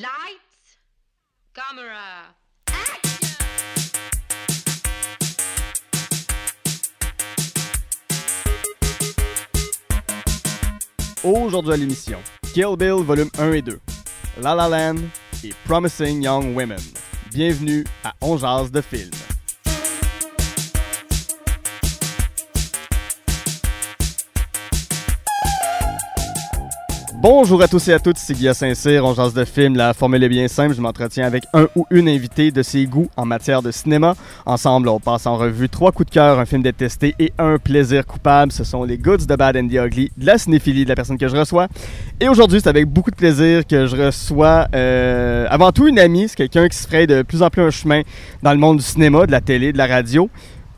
Lights, camera, Aujourd'hui à l'émission, Kill Bill volume 1 et 2, La La Land et Promising Young Women. Bienvenue à On Jase de film. Bonjour à tous et à toutes, c'est Guillaume Saint-Cyr, on jase de film. La formule est bien simple, je m'entretiens avec un ou une invitée de ses goûts en matière de cinéma. Ensemble, on passe en revue trois coups de cœur, un film détesté et un plaisir coupable. Ce sont les goods de Bad and the Ugly, de la cinéphilie de la personne que je reçois. Et aujourd'hui, c'est avec beaucoup de plaisir que je reçois euh, avant tout une amie, c'est quelqu'un qui se ferait de plus en plus un chemin dans le monde du cinéma, de la télé, de la radio.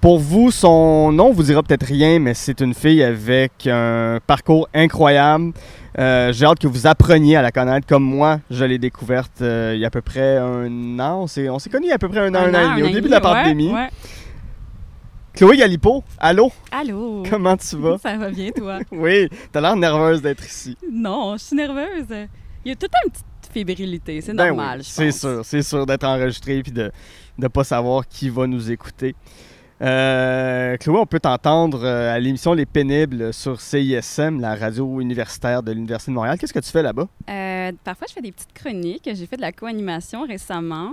Pour vous, son nom vous dira peut-être rien, mais c'est une fille avec un parcours incroyable. Euh, J'ai hâte que vous appreniez à la connaître comme moi, je l'ai découverte euh, il y a à peu près un an. On s'est, on s'est connus il y a à peu près un an, un, an et demi, au début de la pandémie. Ouais, ouais. Chloé Galipo, allô? Allô? Comment tu vas? Ça va bien, toi? oui, t'as l'air nerveuse d'être ici. non, je suis nerveuse. Il y a toute une petite fébrilité, c'est Ben normal, oui, c'est sûr, c'est sûr d'être enregistré et de ne pas savoir qui va nous écouter. Euh, Chloé, on peut t'entendre euh, à l'émission Les Pénibles sur CISM, la radio universitaire de l'Université de Montréal. Qu'est-ce que tu fais là-bas? Euh, parfois, je fais des petites chroniques. J'ai fait de la co-animation récemment.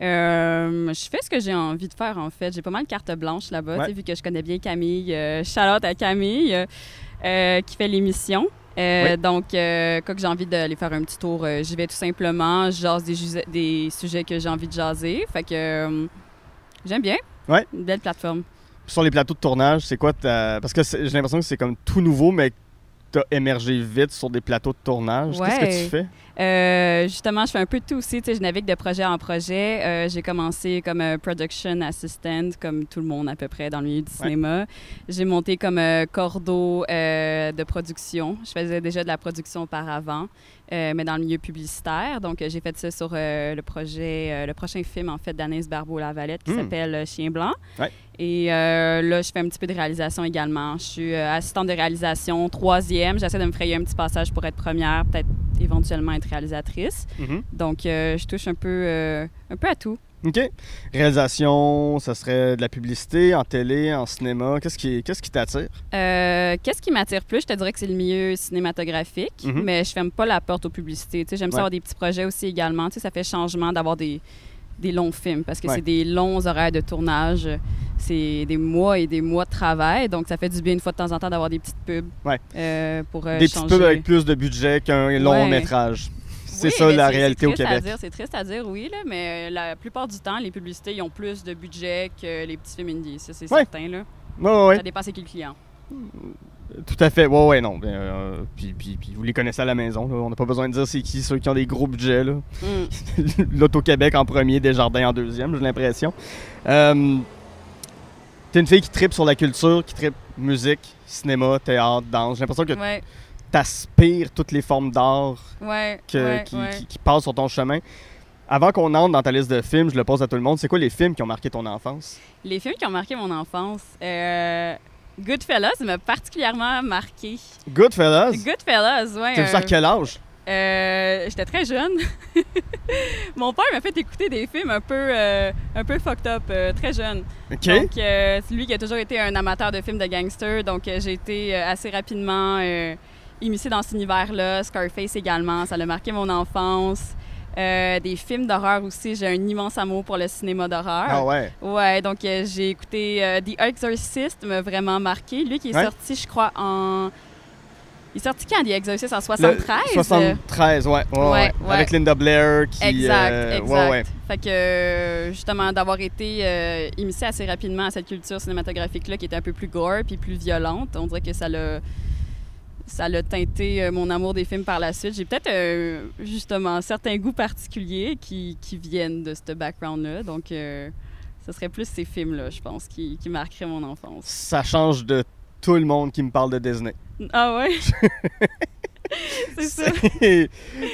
Euh, je fais ce que j'ai envie de faire, en fait. J'ai pas mal de carte blanche là-bas, Ouais. vu que je connais bien Camille. Charlotte à Camille, qui fait l'émission. Euh, Oui. Donc, euh, quand j'ai envie d'aller faire un petit tour, euh, j'y vais tout simplement. Je jase des, sujets que j'ai envie de jaser. Fait que j'aime bien. Ouais. Une belle plateforme. Sur les plateaux de tournage, c'est quoi ta... Parce que j'ai l'impression que c'est comme tout nouveau, mais que t'as émergé vite sur des plateaux de tournage. Qu'est-ce que tu fais? Euh, justement, je fais un peu de tout aussi. Tu sais, je navigue de projet en projet. Euh, j'ai commencé comme euh, production assistant, comme tout le monde à peu près dans le milieu du Ouais. cinéma. J'ai monté comme cordeau de production. Je faisais déjà de la production auparavant, mais dans le milieu publicitaire. Donc, j'ai fait ça sur le projet, le prochain film en fait d'Anaïs Barbeau-Lavalette qui Hmm. s'appelle Chien blanc. Ouais. Et euh, là, je fais un petit peu de réalisation également. Je suis euh, assistante de réalisation, troisième. J'essaie de me frayer un petit passage pour être première, peut-être éventuellement être réalisatrice. Mhm. Donc, euh, je touche un peu, euh, un peu à tout. OK. Réalisation, ça serait de la publicité en télé, en cinéma. Qu'est-ce qui, qu'est-ce qui t'attire? Euh, Qu'est-ce qui m'attire plus? Je te dirais que c'est le milieu cinématographique, Mhm. mais je ferme pas la porte aux publicités. Tu sais, J'aime ça Ouais. avoir des petits projets aussi également. Tu sais, ça fait changement d'avoir des, des longs films parce que Ouais. c'est des longs horaires de tournage. C'est des mois et des mois de travail. Donc, ça fait du bien une fois de temps en temps d'avoir des petites pubs Ouais. euh, pour euh, des petites pubs avec plus de budget qu'un long Ouais. métrage. C'est Oui, ça la réalité au Québec. C'est triste à dire, oui, là, mais euh, la plupart du temps, les publicités ils ont plus de budget que les petits films indies. Ça, c'est Ouais. certain. Là. Ça dépend c'est qui le client. Tout à fait. Ouais, ouais, non. Euh, puis, puis, puis vous les connaissez à la maison. là. On n'a pas besoin de dire c'est qui ceux qui ont des gros budgets. Mm. L'Auto-Québec en premier, Desjardins en deuxième, j'ai l'impression. Euh, T'es une fille qui tripe sur la culture, qui tripe musique, cinéma, théâtre, danse. J'ai l'impression que Ouais, t'aspires toutes les formes d'art ouais, que- ouais, qui, ouais. qui- qui passent sur ton chemin. Avant qu'on entre dans ta liste de films, je le pose à tout le monde, c'est quoi les films qui ont marqué ton enfance? Les films qui ont marqué mon enfance. Euh, Goodfellas m'a particulièrement marqué. Goodfellas? Goodfellas, ouais. T'as vu ça à euh, quel âge? Euh, J'étais très jeune. mon père m'a fait écouter des films un peu, euh, un peu fucked up, euh, très jeune. OK. Donc, c'est lui qui a toujours été un amateur de films de gangsters. Donc, j'ai été assez rapidement immiscée dans cet univers-là. Scarface également, ça a marqué mon enfance. Euh, des films d'horreur aussi. J'ai un immense amour pour le cinéma d'horreur. ah ouais? Ouais, donc euh, j'ai écouté euh, The Exorcist, m'a vraiment marqué. Lui qui est Ouais. sorti, je crois, en. Il est sorti quand The Exorcist En Le 73 73, ouais, ouais, ouais, Ouais, ouais. ouais. Avec Linda Blair qui. Exact, euh, exact. Ouais. Fait que justement, d'avoir été euh, immiscé assez rapidement à cette culture cinématographique-là qui était un peu plus gore puis plus violente, on dirait que ça l'a. Ça l'a teinté euh, mon amour des films par la suite. J'ai peut-être euh, justement certains goûts particuliers qui, qui viennent de ce background-là. Donc, euh, ce serait plus ces films-là, je pense, qui, qui marqueraient mon enfance. Ça change de tout le monde qui me parle de Disney. Ah ouais? C'est ça.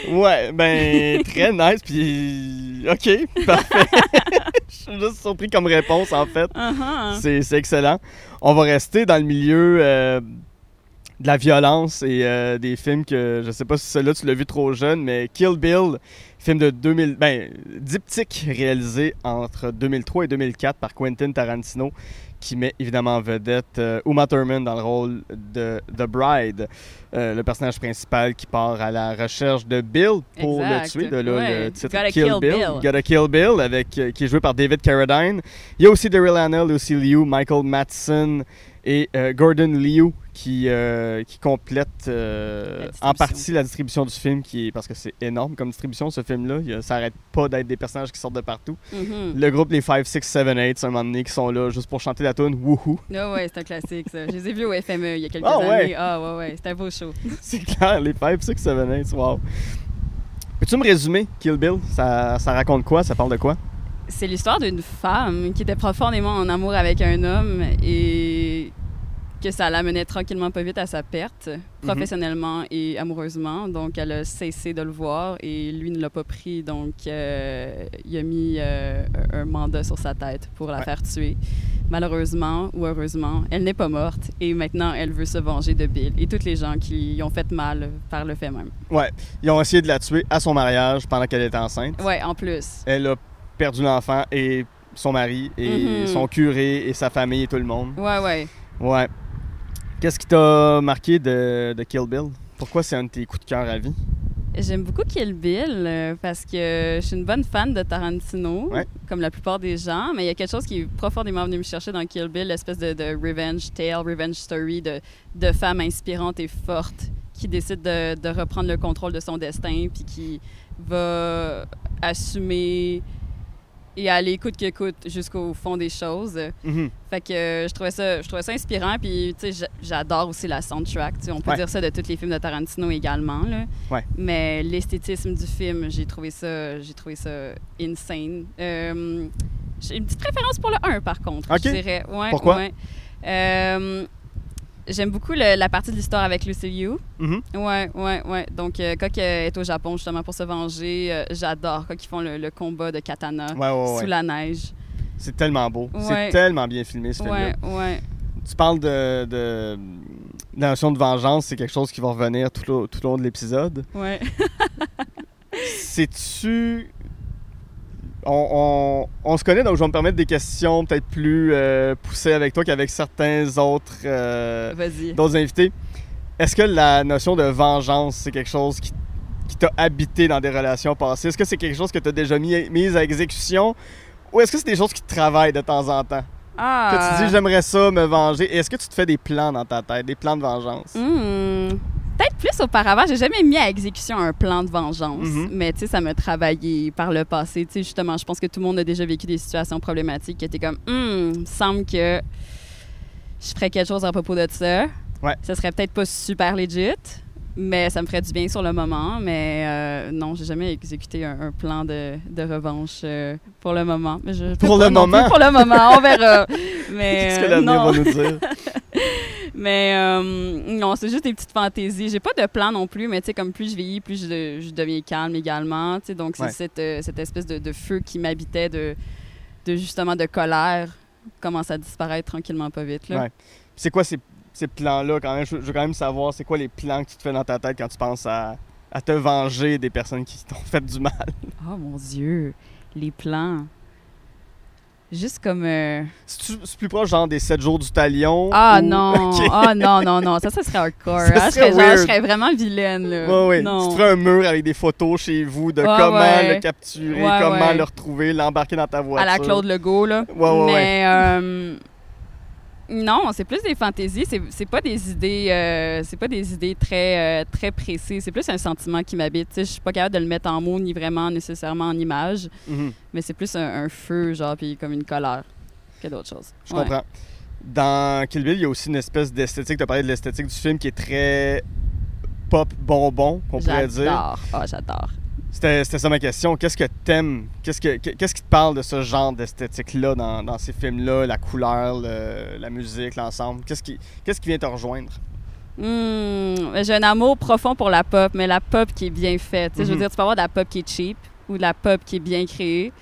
Ouais, ben, très nice, puis. Ok, parfait. Je suis juste surpris comme réponse, en fait. Uh-huh. C'est c'est excellent. On va rester dans le milieu euh, de la violence et euh, des films que je sais pas si celui-là tu l'as vu trop jeune, mais Kill Bill Film de 2000, ben, diptyque réalisé entre 2003 et 2004 par Quentin Tarantino, qui met évidemment en vedette euh, Uma Thurman dans le rôle de The Bride, euh, le personnage principal qui part à la recherche de Bill pour Exact. le tuer. De là, Ouais. le titre Gotta Kill, kill Bill. Bill. Gotta Kill Bill, avec, euh, qui est joué par David Carradine. Il y a aussi Daryl Hannah, Lucy Liu, Michael Madsen et euh, Gordon Liu qui, euh, qui complètent euh, en partie la distribution du film, qui est, parce que c'est énorme comme distribution ce film-là. Il Ça arrête pas d'être des personnages qui sortent de partout. Mhm. Le groupe Les 5, 6, 7, 8, un moment donné, qui sont là juste pour chanter la tune Wouhou. Ah ouais, c'est un classique, ça. Je les ai vus au FME il y a quelques Ah ouais? années. Ah ouais, ouais, c'était un beau show. C'est clair, les 5, 6, 7, 8, wow. Peux-tu me résumer Kill Bill? Ça, ça raconte quoi? Ça parle de quoi? C'est l'histoire d'une femme qui était profondément en amour avec un homme et que ça l'amenait tranquillement pas vite à sa perte, professionnellement et amoureusement. Donc, elle a cessé de le voir et lui ne l'a pas pris. Donc, euh, il a mis euh, un mandat sur sa tête pour la Ouais. faire tuer. Malheureusement ou heureusement, elle n'est pas morte et maintenant elle veut se venger de Bill et toutes les gens qui lui ont fait mal par le fait même. Ouais, ils ont essayé de la tuer à son mariage pendant qu'elle était enceinte. Ouais, en plus. Elle a perdu l'enfant et son mari et Mhm. son curé et sa famille et tout le monde. Ouais, ouais. Ouais. Qu'est-ce qui t'a marqué de, de Kill Bill? Pourquoi c'est un de tes coups de cœur à vie? J'aime beaucoup Kill Bill euh, parce que je suis une bonne fan de Tarantino, Ouais. comme la plupart des gens, mais il y a quelque chose qui est profondément venu me chercher dans Kill Bill, l'espèce de, de revenge tale, revenge story de, de femme inspirante et forte qui décide de, de reprendre le contrôle de son destin puis qui va assumer et aller coûte que coûte jusqu'au fond des choses. Mhm. Fait que euh, je trouvais ça, je trouvais ça inspirant. Puis, tu sais, j'a- j'adore aussi la soundtrack. Tu sais, on peut Ouais. dire ça de tous les films de Tarantino également. Là. Ouais. Mais l'esthétisme du film, j'ai trouvé ça, j'ai trouvé ça insane. Euh, j'ai une petite préférence pour le 1, par contre. Ok. Je dirais. Ouais, Pourquoi? Euh, J'aime beaucoup le- la partie de l'histoire avec Lucy Liu. Mhm. Ouais, ouais, ouais. Donc, euh, quand elle est au Japon, justement, pour se venger, euh, j'adore quand ils font le, le combat de katana Ouais, ouais, sous ouais. la neige. C'est tellement beau. C'est tellement bien filmé ce film-là. Ouais, ouais. Tu parles de, de, de la notion de vengeance, c'est quelque chose qui va revenir tout, au- tout au long de l'épisode. Ouais. Sais-tu. On, on- on se connaît, donc je vais me permettre des questions peut-être plus euh, poussées avec toi qu'avec certains autres, euh, d'autres invités. Est-ce que la notion de vengeance, c'est quelque chose qui, qui t'a habité dans des relations passées? Est-ce que c'est quelque chose que tu as déjà mis, mis à exécution? Ou est-ce que c'est des choses qui te travaillent de temps en temps? Que Ah. tu dis, j'aimerais ça, me venger. Est-ce que tu te fais des plans dans ta tête, des plans de vengeance? Hmm. Peut-être plus auparavant, j'ai jamais mis à exécution un plan de vengeance, Mhm. mais tu sais, ça m'a travaillé par le passé. Tu sais, justement, je pense que tout le monde a déjà vécu des situations problématiques qui étaient comme, il me semble que je ferais quelque chose à propos de ça. Ouais. Ça serait peut-être pas super legit, mais ça me ferait du bien sur le moment. Mais euh, non, j'ai jamais exécuté un, un plan de, de revanche euh, pour le moment. Mais je- Pour le moment? Pour le moment, on verra. Mais Qu'est-ce que euh, l'avenir non. va nous dire? Mais euh, non, c'est juste des petites fantaisies. J'ai pas de plan non plus, mais tu sais, comme plus je vieillis, plus je, je deviens calme également. Tu sais, donc c'est Ouais. cette, cette espèce de, de feu qui m'habitait, de, de justement de colère, commence à disparaître tranquillement pas vite. Là. Ouais. C'est quoi ces, ces plans-là quand même? Je, veux quand même savoir, c'est quoi les plans que tu te fais dans ta tête quand tu penses à, à te venger des personnes qui t'ont fait du mal? Oh mon Dieu, les plans. Juste comme. euh, C'est plus proche genre des 7 jours du talion? Ah ou- non, ah non, non, non, ça, ça serait hardcore. Ça. Je, serait serais genre, weird. je serais vraiment vilaine. Là. Ouais, ouais. Non. Tu ferais un mur avec des photos chez vous de Ouais, comment le capturer, comment le retrouver, l'embarquer dans ta voiture. à la Claude Legault, là. Ouais, ouais, Mais euh, non, c'est plus des fantaisies. C'est, c'est pas des idées, euh, c'est pas des idées très, euh, très précises. C'est plus un sentiment qui m'habite. Je suis pas capable de le mettre en mots ni vraiment nécessairement en image, Mhm. mais c'est plus un, un feu, genre, puis comme une colère que d'autres choses. Je Ouais. comprends. Dans Kill Bill, il y a aussi une espèce d'esthétique. Tu as parlé de l'esthétique du film qui est très pop bonbon, qu'on pourrait dire. J'adore. Ah, j'adore. C'était ça ma question. Qu'est-ce que t'aimes? Qu'est-ce, que, qu'est-ce qui te parle de ce genre d'esthétique-là dans, dans ces films-là? La couleur, le- la musique, l'ensemble? Qu'est-ce qui, qu'est-ce qui vient te rejoindre? Hmm, j'ai un amour profond pour la pop, mais la pop qui est bien faite. Tu sais, Je veux Mhm. dire, tu peux avoir de la pop qui est cheap ou de la pop qui est bien créée.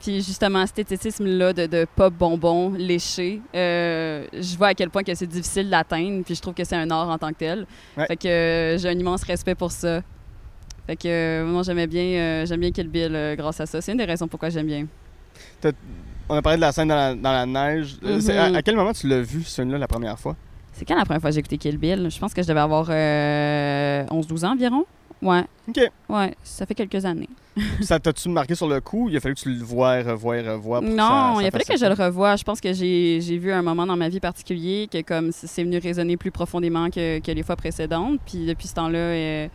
Puis justement, cet esthétisme-là de, de pop bonbon léché, euh, je vois à quel point que c'est difficile d'atteindre. Puis je trouve que c'est un art en tant que tel. Ouais. Fait que euh, j'ai un immense respect pour ça. Fait que euh, moi, j'aimais bien, euh, j'aime bien Kill Bill euh, grâce à ça. C'est une des raisons pourquoi j'aime bien. On a parlé de la scène dans la, dans la neige. Euh, c'est- à, Mhm. à quel moment tu l'as vu, ce film-là, la première fois? C'est quand la première fois que j'ai écouté Kill Bill? Je pense que je devais avoir euh, 11-12 ans environ. Ouais, OK. ouais, ça fait quelques années. ça t'a-tu marqué sur le coup? Il a fallu que tu le vois, revois, revois. pour que Non, ça- il a fallu fasse que je le revoie. Je pense que j'ai j'ai vu un moment dans ma vie particulier que comme c- c'est venu résonner plus profondément que, que les fois précédentes. Puis depuis ce temps-là, euh,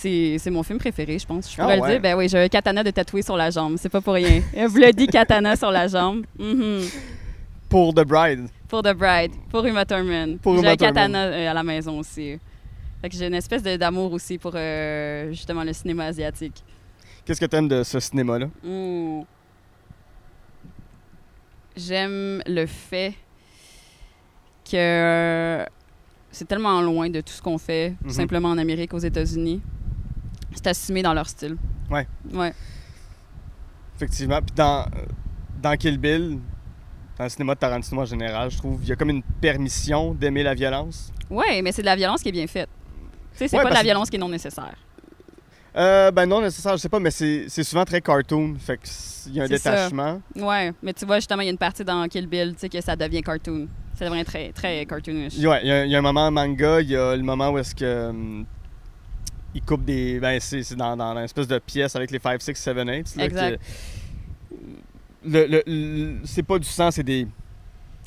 c'est mon film préféré, je pense. Je Ah pourrais le dire. Ben oui, j'ai un katana de tatoué sur la jambe. C'est pas pour rien. Un bloody katana sur la jambe. Mhm. Pour The Bride. Pour The Bride, pour Uma Thurman. Pour J'ai un katana euh, à la maison aussi. Fait que j'ai une espèce d'amour aussi pour euh, justement le cinéma asiatique. Qu'est-ce que t'aimes de ce cinéma-là? J'aime le fait que c'est tellement loin de tout ce qu'on fait, tout Mhm. simplement en Amérique, aux États-Unis. C'est assumé dans leur style. Ouais. Ouais. Effectivement. Puis dans, dans Kill Bill, dans le cinéma de Tarantino en général, je trouve, il y a comme une permission d'aimer la violence. Ouais, mais c'est de la violence qui est bien faite. Tu sais, c'est Ouais, pas de la violence qui est non nécessaire. Euh, ben non, nécessaire, je sais pas, mais c'est souvent très cartoon. Fait qu'il y a un C'est ça. détachement. Ouais, mais tu vois, justement, il y a une partie dans Kill Bill, tu sais, que ça devient cartoon. Ça devient très, très cartoonish. Ouais, il y, y a un moment manga, il y a le moment où est-ce que. Il coupe des. Ben, c'est dans, dans l'espèce de pièce avec les 5, 6, 7, 8. là, Exact. que- le, le- le- c'est pas du sang, c'est des,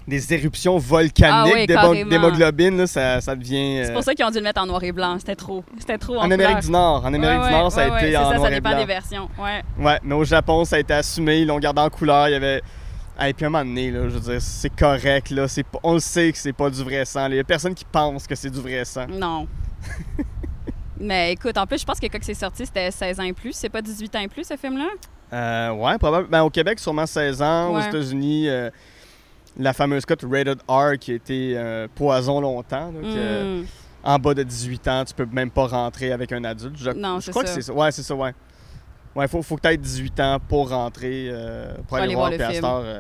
des éruptions volcaniques Ah oui, d'hémoglobine. Ça, ça devient. C'est euh, pour ça qu'ils ont dû le mettre en noir et blanc. C'était trop. C'était trop en, en Amérique du Nord. En Amérique Ouais, du Nord, ouais, ça a ouais, été en ça, noir ça et dépend blanc. des versions. Ouais. Ouais, mais au Japon, ça a été assumé. Ils l'ont gardé en couleur. Il y avait. Et puis à un moment donné, là, je veux dire, c'est correct. Là, on le sait que c'est pas du vrai sang. Il y a personne qui pense que c'est du vrai sang. Non. Mais écoute, en plus, je pense que quand c'est sorti, c'était 16 ans et plus. C'est pas 18 ans et plus, ce film-là? Euh, ouais, probablement. Ben, au Québec, sûrement 16 ans. Aux. États-Unis, euh, la fameuse cote Rated R qui a été euh, poison longtemps. Hmm. En bas de 18 ans, tu peux même pas rentrer avec un adulte. Je, Non, je crois ça. que c'est ça. Ouais, c'est ça, ouais. Ouais, faut, faut que tu aies 18 ans pour rentrer, euh, pour aller, voir, le film. cette heure, je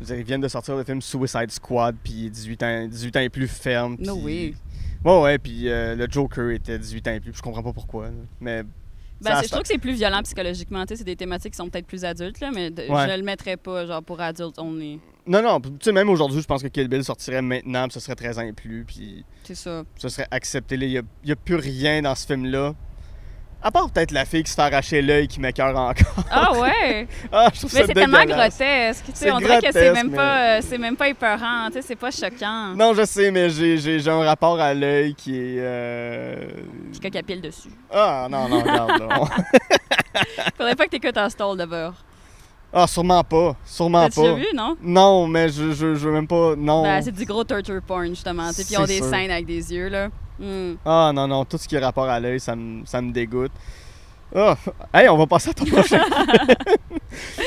veux dire, ils viennent de sortir le film Suicide Squad, puis 18 ans, 18 ans et plus ferme. No puis- way. Ouais, ouais, puis euh, le Joker était 18 ans et plus. Je comprends pas pourquoi. là. Mais. Ben, ça- c'est- je trouve que c'est plus violent psychologiquement. Tu sais, c'est des thématiques qui sont peut-être plus adultes, là, mais de- Ouais. je le mettrais pas genre pour adultes only. Non, non, tu sais, même aujourd'hui, je pense que Kill Bill sortirait maintenant, puis ce serait 13 ans et plus, puis C'est ça. ce serait accepté. là. Il n'y a, plus rien dans ce film-là. À part peut-être la fille qui se fait arracher l'œil qui m'écœure encore. Ah ouais! ah, je trouve mais c'est tellement grotesque. Tu sais, on dirait que c'est même, mais- euh, c'est même pas épeurant. Tu sais, c'est pas choquant. Non, je sais, mais j'ai, j'ai, j'ai un rapport à l'œil qui est. euh, Puis qu'il y a pile dessus. Ah, non, non, regarde. là. Faudrait pas que t'écoutes un stall de beurre. ah, sûrement pas. Sûrement déjà pas. vu, non? Non, mais je, je, je veux même pas. Non. Ben, c'est du gros torture porn, justement. tu Puis ils ont des sûr. scènes avec des yeux, là. Hmm. Ah, non, non, tout ce qui est rapport à l'œil, ça me, ça me dégoûte. Ah, hey, on va passer à ton prochain.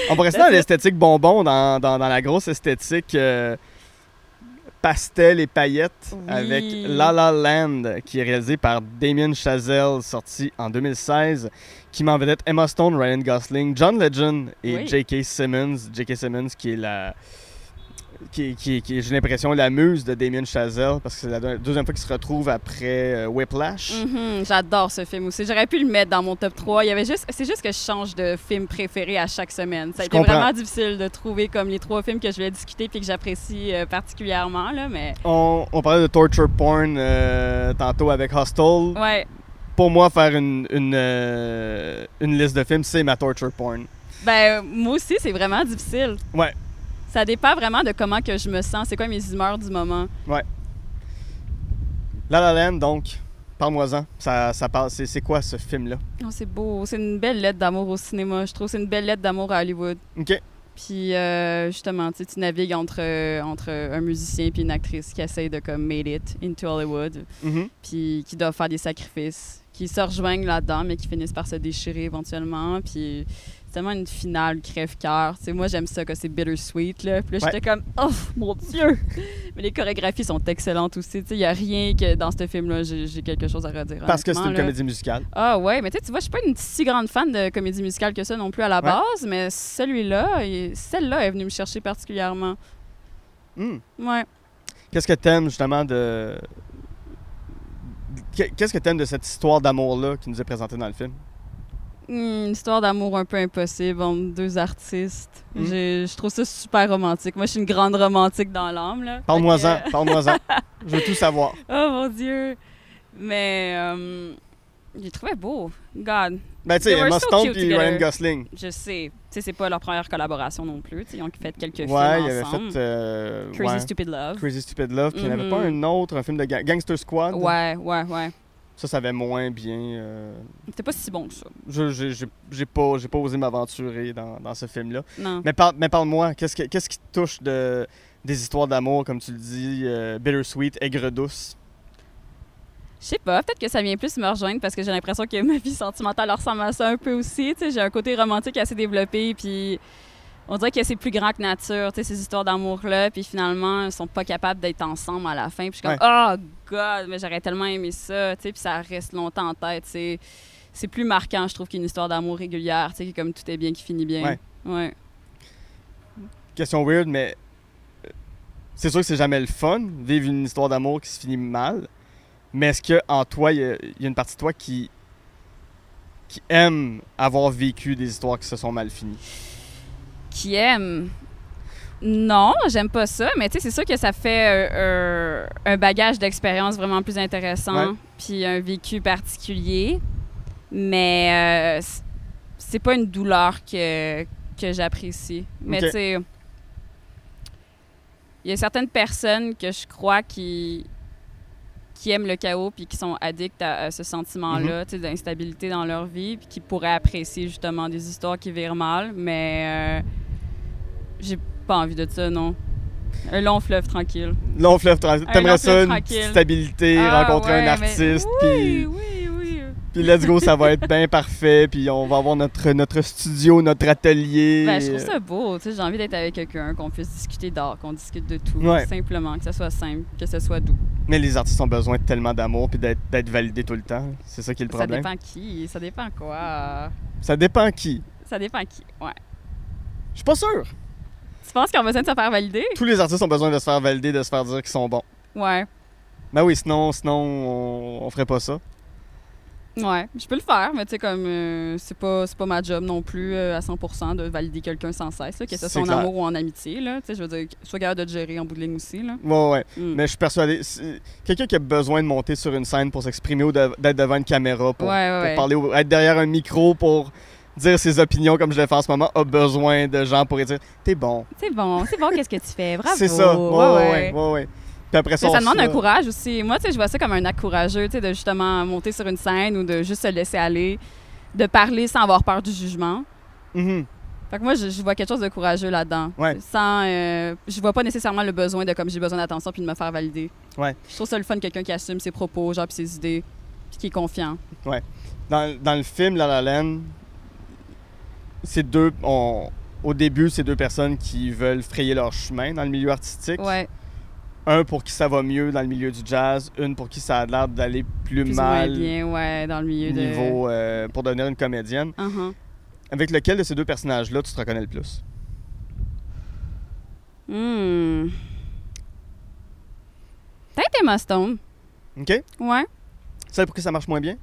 on va rester dans l'esthétique bonbon, dans, dans, dans la grosse esthétique euh, pastel et paillettes Oui. avec La La Land, qui est réalisé par Damien Chazelle, sorti en 2016, qui m'en vedette Emma Stone, Ryan Gosling, John Legend et Oui. J.K. Simmons. J.K. Simmons qui est la... Qui, qui, qui est, j'ai l'impression, la muse de Damien Chazelle, parce que c'est la deux- deuxième fois qu'il se retrouve après euh, Whiplash. Mhm, J'adore ce film aussi. J'aurais pu le mettre dans mon top 3. Il y avait juste, c'est juste que je change de film préféré à chaque semaine. Ça a Je été comprends. vraiment difficile de trouver comme les trois films que je voulais discuter puis que j'apprécie euh, particulièrement là, mais On, on parlait de torture porn euh, tantôt avec Hostel. ouais. Pour moi, faire une, une, une liste de films, c'est ma torture porn. Ben moi aussi, c'est vraiment difficile. Ouais. Ça dépend vraiment de comment que je me sens. C'est quoi mes humeurs du moment? La La Land, donc, parle-moi-en. Ça, ça parle, c'est, quoi ce film-là? Oh, c'est beau. C'est une belle lettre d'amour au cinéma. Je trouve c'est une belle lettre d'amour à Hollywood. OK. Puis euh, justement, tu navigues entre, euh, entre un musicien puis une actrice qui essaye de comme made it into Hollywood, Mhm. puis qui doivent faire des sacrifices, qui se rejoignent là-dedans, mais qui finissent par se déchirer éventuellement. Puis tellement une finale crève-cœur. Moi, j'aime ça que c'est bittersweet, là. Puis là, Ouais. j'étais comme, oh mon Dieu! Mais les chorégraphies sont excellentes aussi. Il n'y a rien que dans ce film-là, j'ai quelque chose à redire. Parce que c'est une là. comédie musicale. Ah ouais, mais tu sais, tu vois, je suis pas une si grande fan de comédie musicale que ça non plus à la Ouais. base, mais celui-là, il- celle-là est venue me chercher particulièrement. Hmm. Ouais. Qu'est-ce que t'aimes justement de Que- Qu'est-ce que t'aimes de cette histoire d'amour-là qui nous est présentée dans le film? Hmm, une histoire d'amour un peu impossible entre deux artistes. J'ai- Je trouve ça super romantique. Moi, je suis une grande romantique dans l'âme. Parle-moi-en, que- parle-moi-en. Je veux tout savoir. Oh mon Dieu! Mais euh, j'ai trouvé beau. God, Ben, tu sais, Emma Stone et. Ryan Gosling. je sais. Tu sais, c'est pas leur première collaboration non plus. Tu sais, Ils ont fait quelques films Ouais, il avait ensemble. fait. euh, Crazy ouais, Stupid Love. Crazy Stupid Love. Puis il n'y en avait Mhm. pas un autre, un film de ga- Gangster Squad? Ouais, ouais, ouais. Ça, ça avait moins bien. euh, C'était pas si bon que ça. je j'ai- pas, j'ai pas osé m'aventurer dans, dans ce film-là. Mais, parle, mais parle-moi, qu'est-ce, que- qu'est-ce qui te touche de, des histoires d'amour, comme tu le dis, euh, bittersweet, aigre-douce? Je sais pas, peut-être que ça vient plus me rejoindre parce que j'ai l'impression que ma vie sentimentale ressemble à ça un peu aussi. J'ai un côté romantique assez développé, puis on dirait que c'est plus grand que nature, tu sais, ces histoires d'amour-là, puis finalement, ils sont pas capables d'être ensemble à la fin. Puis je suis comme, oh God, mais j'aurais tellement aimé ça, tu sais, puis ça reste longtemps en tête. C'est, c'est plus marquant, je trouve, qu'une histoire d'amour régulière, tu sais, qui comme tout est bien qui finit bien. Ouais. Ouais. Question weird, mais euh, c'est sûr que c'est jamais le fun, vivre une histoire d'amour qui se finit mal. Mais est-ce que en toi, il y, y a une partie de toi qui, qui aime avoir vécu des histoires qui se sont mal finies? Qui aime. Non, j'aime pas ça, mais tu sais, c'est sûr que ça fait euh, un, bagage d'expérience vraiment plus intéressant, Ouais. puis un vécu particulier. Mais euh, c'est pas une douleur que, que j'apprécie. Mais tu sais, il y a certaines personnes que je crois qui qui aiment le chaos puis qui sont addicts à, à ce sentiment-là, tu sais, d'instabilité dans leur vie, puis qui pourraient apprécier justement des histoires qui virent mal, mais euh, j'ai pas envie de ça, non. Un long fleuve tranquille. Long fleuve tranquille. T'aimerais ça, une tranquille. petite stabilité, Ah, rencontrer ouais, un mais- artiste, Oui, puis oui, oui. puis let's go, ça va être bien parfait, puis on va avoir notre, notre studio, notre atelier. Ben, je trouve ça beau. tu sais, J'ai envie d'être avec quelqu'un, qu'on puisse discuter d'art, qu'on discute de tout. Ouais. Simplement, que ça soit simple, que ce soit doux. Mais les artistes ont besoin de tellement d'amour puis d'être validés tout le temps. C'est ça qui est le Ça problème. dépend qui, ça dépend quoi. Ça dépend qui. Ça dépend qui, ouais. Je suis pas sûr. Tu penses qu'ils ont besoin de se faire valider? Tous les artistes ont besoin de se faire valider, de se faire dire qu'ils sont bons. Ouais. Ben oui, sinon, sinon on, on ferait pas ça. Ouais, je peux le faire, mais tu sais, comme euh, c'est pas, pas ma job non plus euh, à 100% de valider quelqu'un sans cesse, là, que ce soit en clair. amour ou en amitié. Là, Tu sais, je veux dire, sois capable de te gérer en bout de ligne aussi. Là. Ouais, ouais. Mm. Mais je suis persuadé. Quelqu'un qui a besoin de monter sur une scène pour s'exprimer ou de- d'être devant une caméra, pour, Ouais, ouais, pour ouais. parler, ou être derrière un micro pour dire ses opinions comme je le fais en ce moment, a besoin de gens pour lui dire T'es bon. C'est bon, c'est bon, qu'est-ce que tu fais? Bravo. C'est ça. Ouais, ouais, ouais. ouais, ouais. Puis après ça, ça demande un courage aussi. Moi, tu sais, je vois ça comme un acte courageux, tu sais, de justement monter sur une scène ou de juste se laisser aller, de parler sans avoir peur du jugement. Mhm. Fait que moi, je, je vois quelque chose de courageux là-dedans. Ouais. Sans, euh, je vois pas nécessairement le besoin de comme j'ai besoin d'attention puis de me faire valider. Ouais. Je trouve ça le fun quelqu'un qui assume ses propos, genre puis ses idées, puis qui est confiant. dans, dans le film La La Land, c'est deux. on- au début, c'est deux personnes qui veulent frayer leur chemin dans le milieu artistique. Ouais. Un pour qui ça va mieux dans le milieu du jazz, une pour qui ça a l'air d'aller plus, Plus mal bien, ouais, dans le milieu de. niveau euh, pour devenir une comédienne. Uh-huh. Avec lequel de ces deux personnages-là tu te reconnais le plus? Hmm. Peut-être Emma Stone. OK? Ouais. C'est pour qui ça marche moins bien?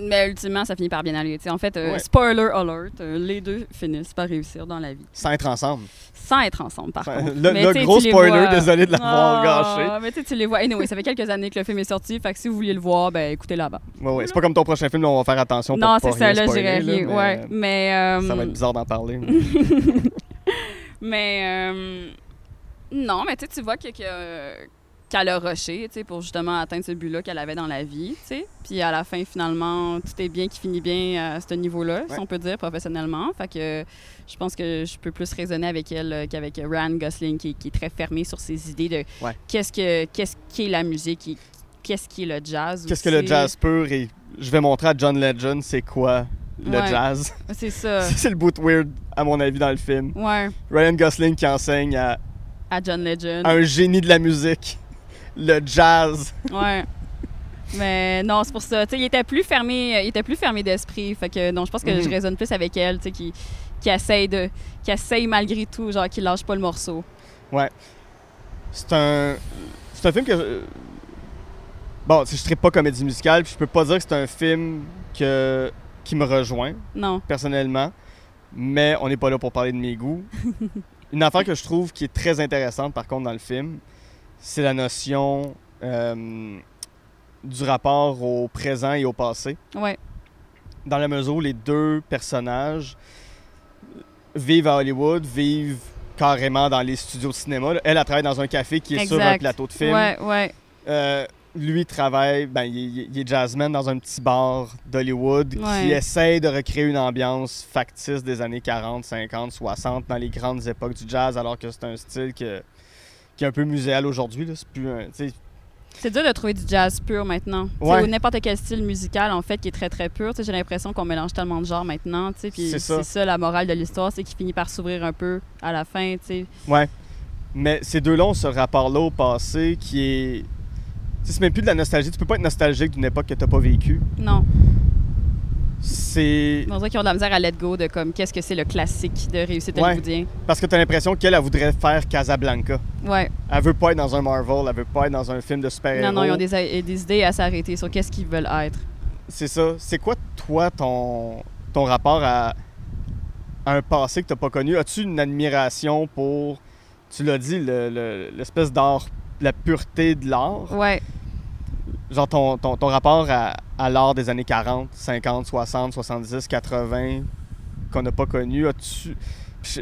Mais ultimement, ça finit par bien aller. Tu sais, en fait, euh, Ouais. spoiler alert, euh, les deux finissent par réussir dans la vie. Sans être ensemble. Sans être ensemble, par Enfin, contre. le- Mais gros spoiler, vois- désolé de l'avoir gâché. Ah, Mais tu sais, tu les vois. Anyway, ça fait quelques années que le film est sorti. Fait que si vous vouliez le voir, ben écoutez là-bas. Ouais, ouais. C'est pas comme ton prochain film, là, on va faire attention pour Non, pas c'est ça, rien là, là, rien. mais, Ouais. euh, Mais. euh, Ça va être bizarre d'en parler. Mais euh, non, mais tu vois que, que- qu'elle a rushé, tu sais, pour justement atteindre ce but-là qu'elle avait dans la vie, tu sais. Puis à la fin, finalement, tout est bien qui finit bien à ce niveau-là, Ouais. si on peut dire, professionnellement. Fait que je pense que je peux plus raisonner avec elle euh, qu'avec Ryan Gosling, qui, qui est très fermé sur ses idées de Ouais. qu'est-ce que qu'est-ce qu'est la musique et qu'est-ce qui est le jazz. Qu'est-ce que le jazz pur et je vais montrer à John Legend c'est quoi le Ouais. jazz. C'est ça. c'est le bout weird à mon avis dans le film. Ouais, Ryan Gosling qui enseigne à à John Legend. un génie de la musique le jazz. Ouais. Mais non, c'est pour ça. Il était plus fermé, il était plus fermé d'esprit. Fait que non, je pense que Mhm. je résonne plus avec elle, tu sais, qui, qui essaye de, qui essaye malgré tout, genre qui lâche pas le morceau. C'est un c'est un film que Bon, je ne pas comédie musicale, puis je peux pas dire que c'est un film que, qui me rejoint, Non. personnellement. Mais on n'est pas là pour parler de mes goûts. Une affaire que je trouve qui est très intéressante, par contre, dans le film, c'est la notion euh, du rapport au présent et au passé. Ouais. Dans la mesure où les deux personnages vivent à Hollywood, vivent carrément dans les studios de cinéma. Elle, elle travaille dans un café qui est sur un plateau de film. Ouais, ouais. Euh, lui travaille, ben, il, il est jazzman dans un petit bar d'Hollywood Ouais. qui essaye de recréer une ambiance factice des années 40, 50, 60 dans les grandes époques du jazz, alors que c'est un style que- qui est un peu muséal aujourd'hui. C'est plus un- tu sais, C'est dur de trouver du jazz pur maintenant. Tu Ouais. Ou n'importe quel style musical, en fait, qui est très, très pur. Tu J'ai l'impression qu'on mélange tellement de genres maintenant. tu C'est ça. la morale de l'histoire, c'est qu'il finit par s'ouvrir un peu à la fin. tu sais. Ouais. Mais ces deux-là ont ce rapport-là au passé qui est. tu C'est même plus de la nostalgie. Tu peux pas être nostalgique d'une époque que t'as pas vécue. Non. C'est On dirait qu'ils ont de la misère à let go de comme qu'est-ce que c'est le classique de réussite Ouais. hollywoodien. parce que t'as l'impression qu'elle, elle voudrait faire Casablanca. Ouais. Elle veut pas être dans un Marvel, elle veut pas être dans un film de super-héros. Non, non, ils ont des, des idées à s'arrêter sur qu'est-ce qu'ils veulent être. C'est ça. C'est quoi, toi, ton, ton rapport à, à un passé que tu pas connu? As-tu une admiration pour, tu l'as dit, le- le- l'espèce d'art, la pureté de l'art? Ouais. Genre ton, ton, ton rapport à, à l'art des années 40, 50, 60, 70, 80 qu'on n'a pas connu. As-tu. Je,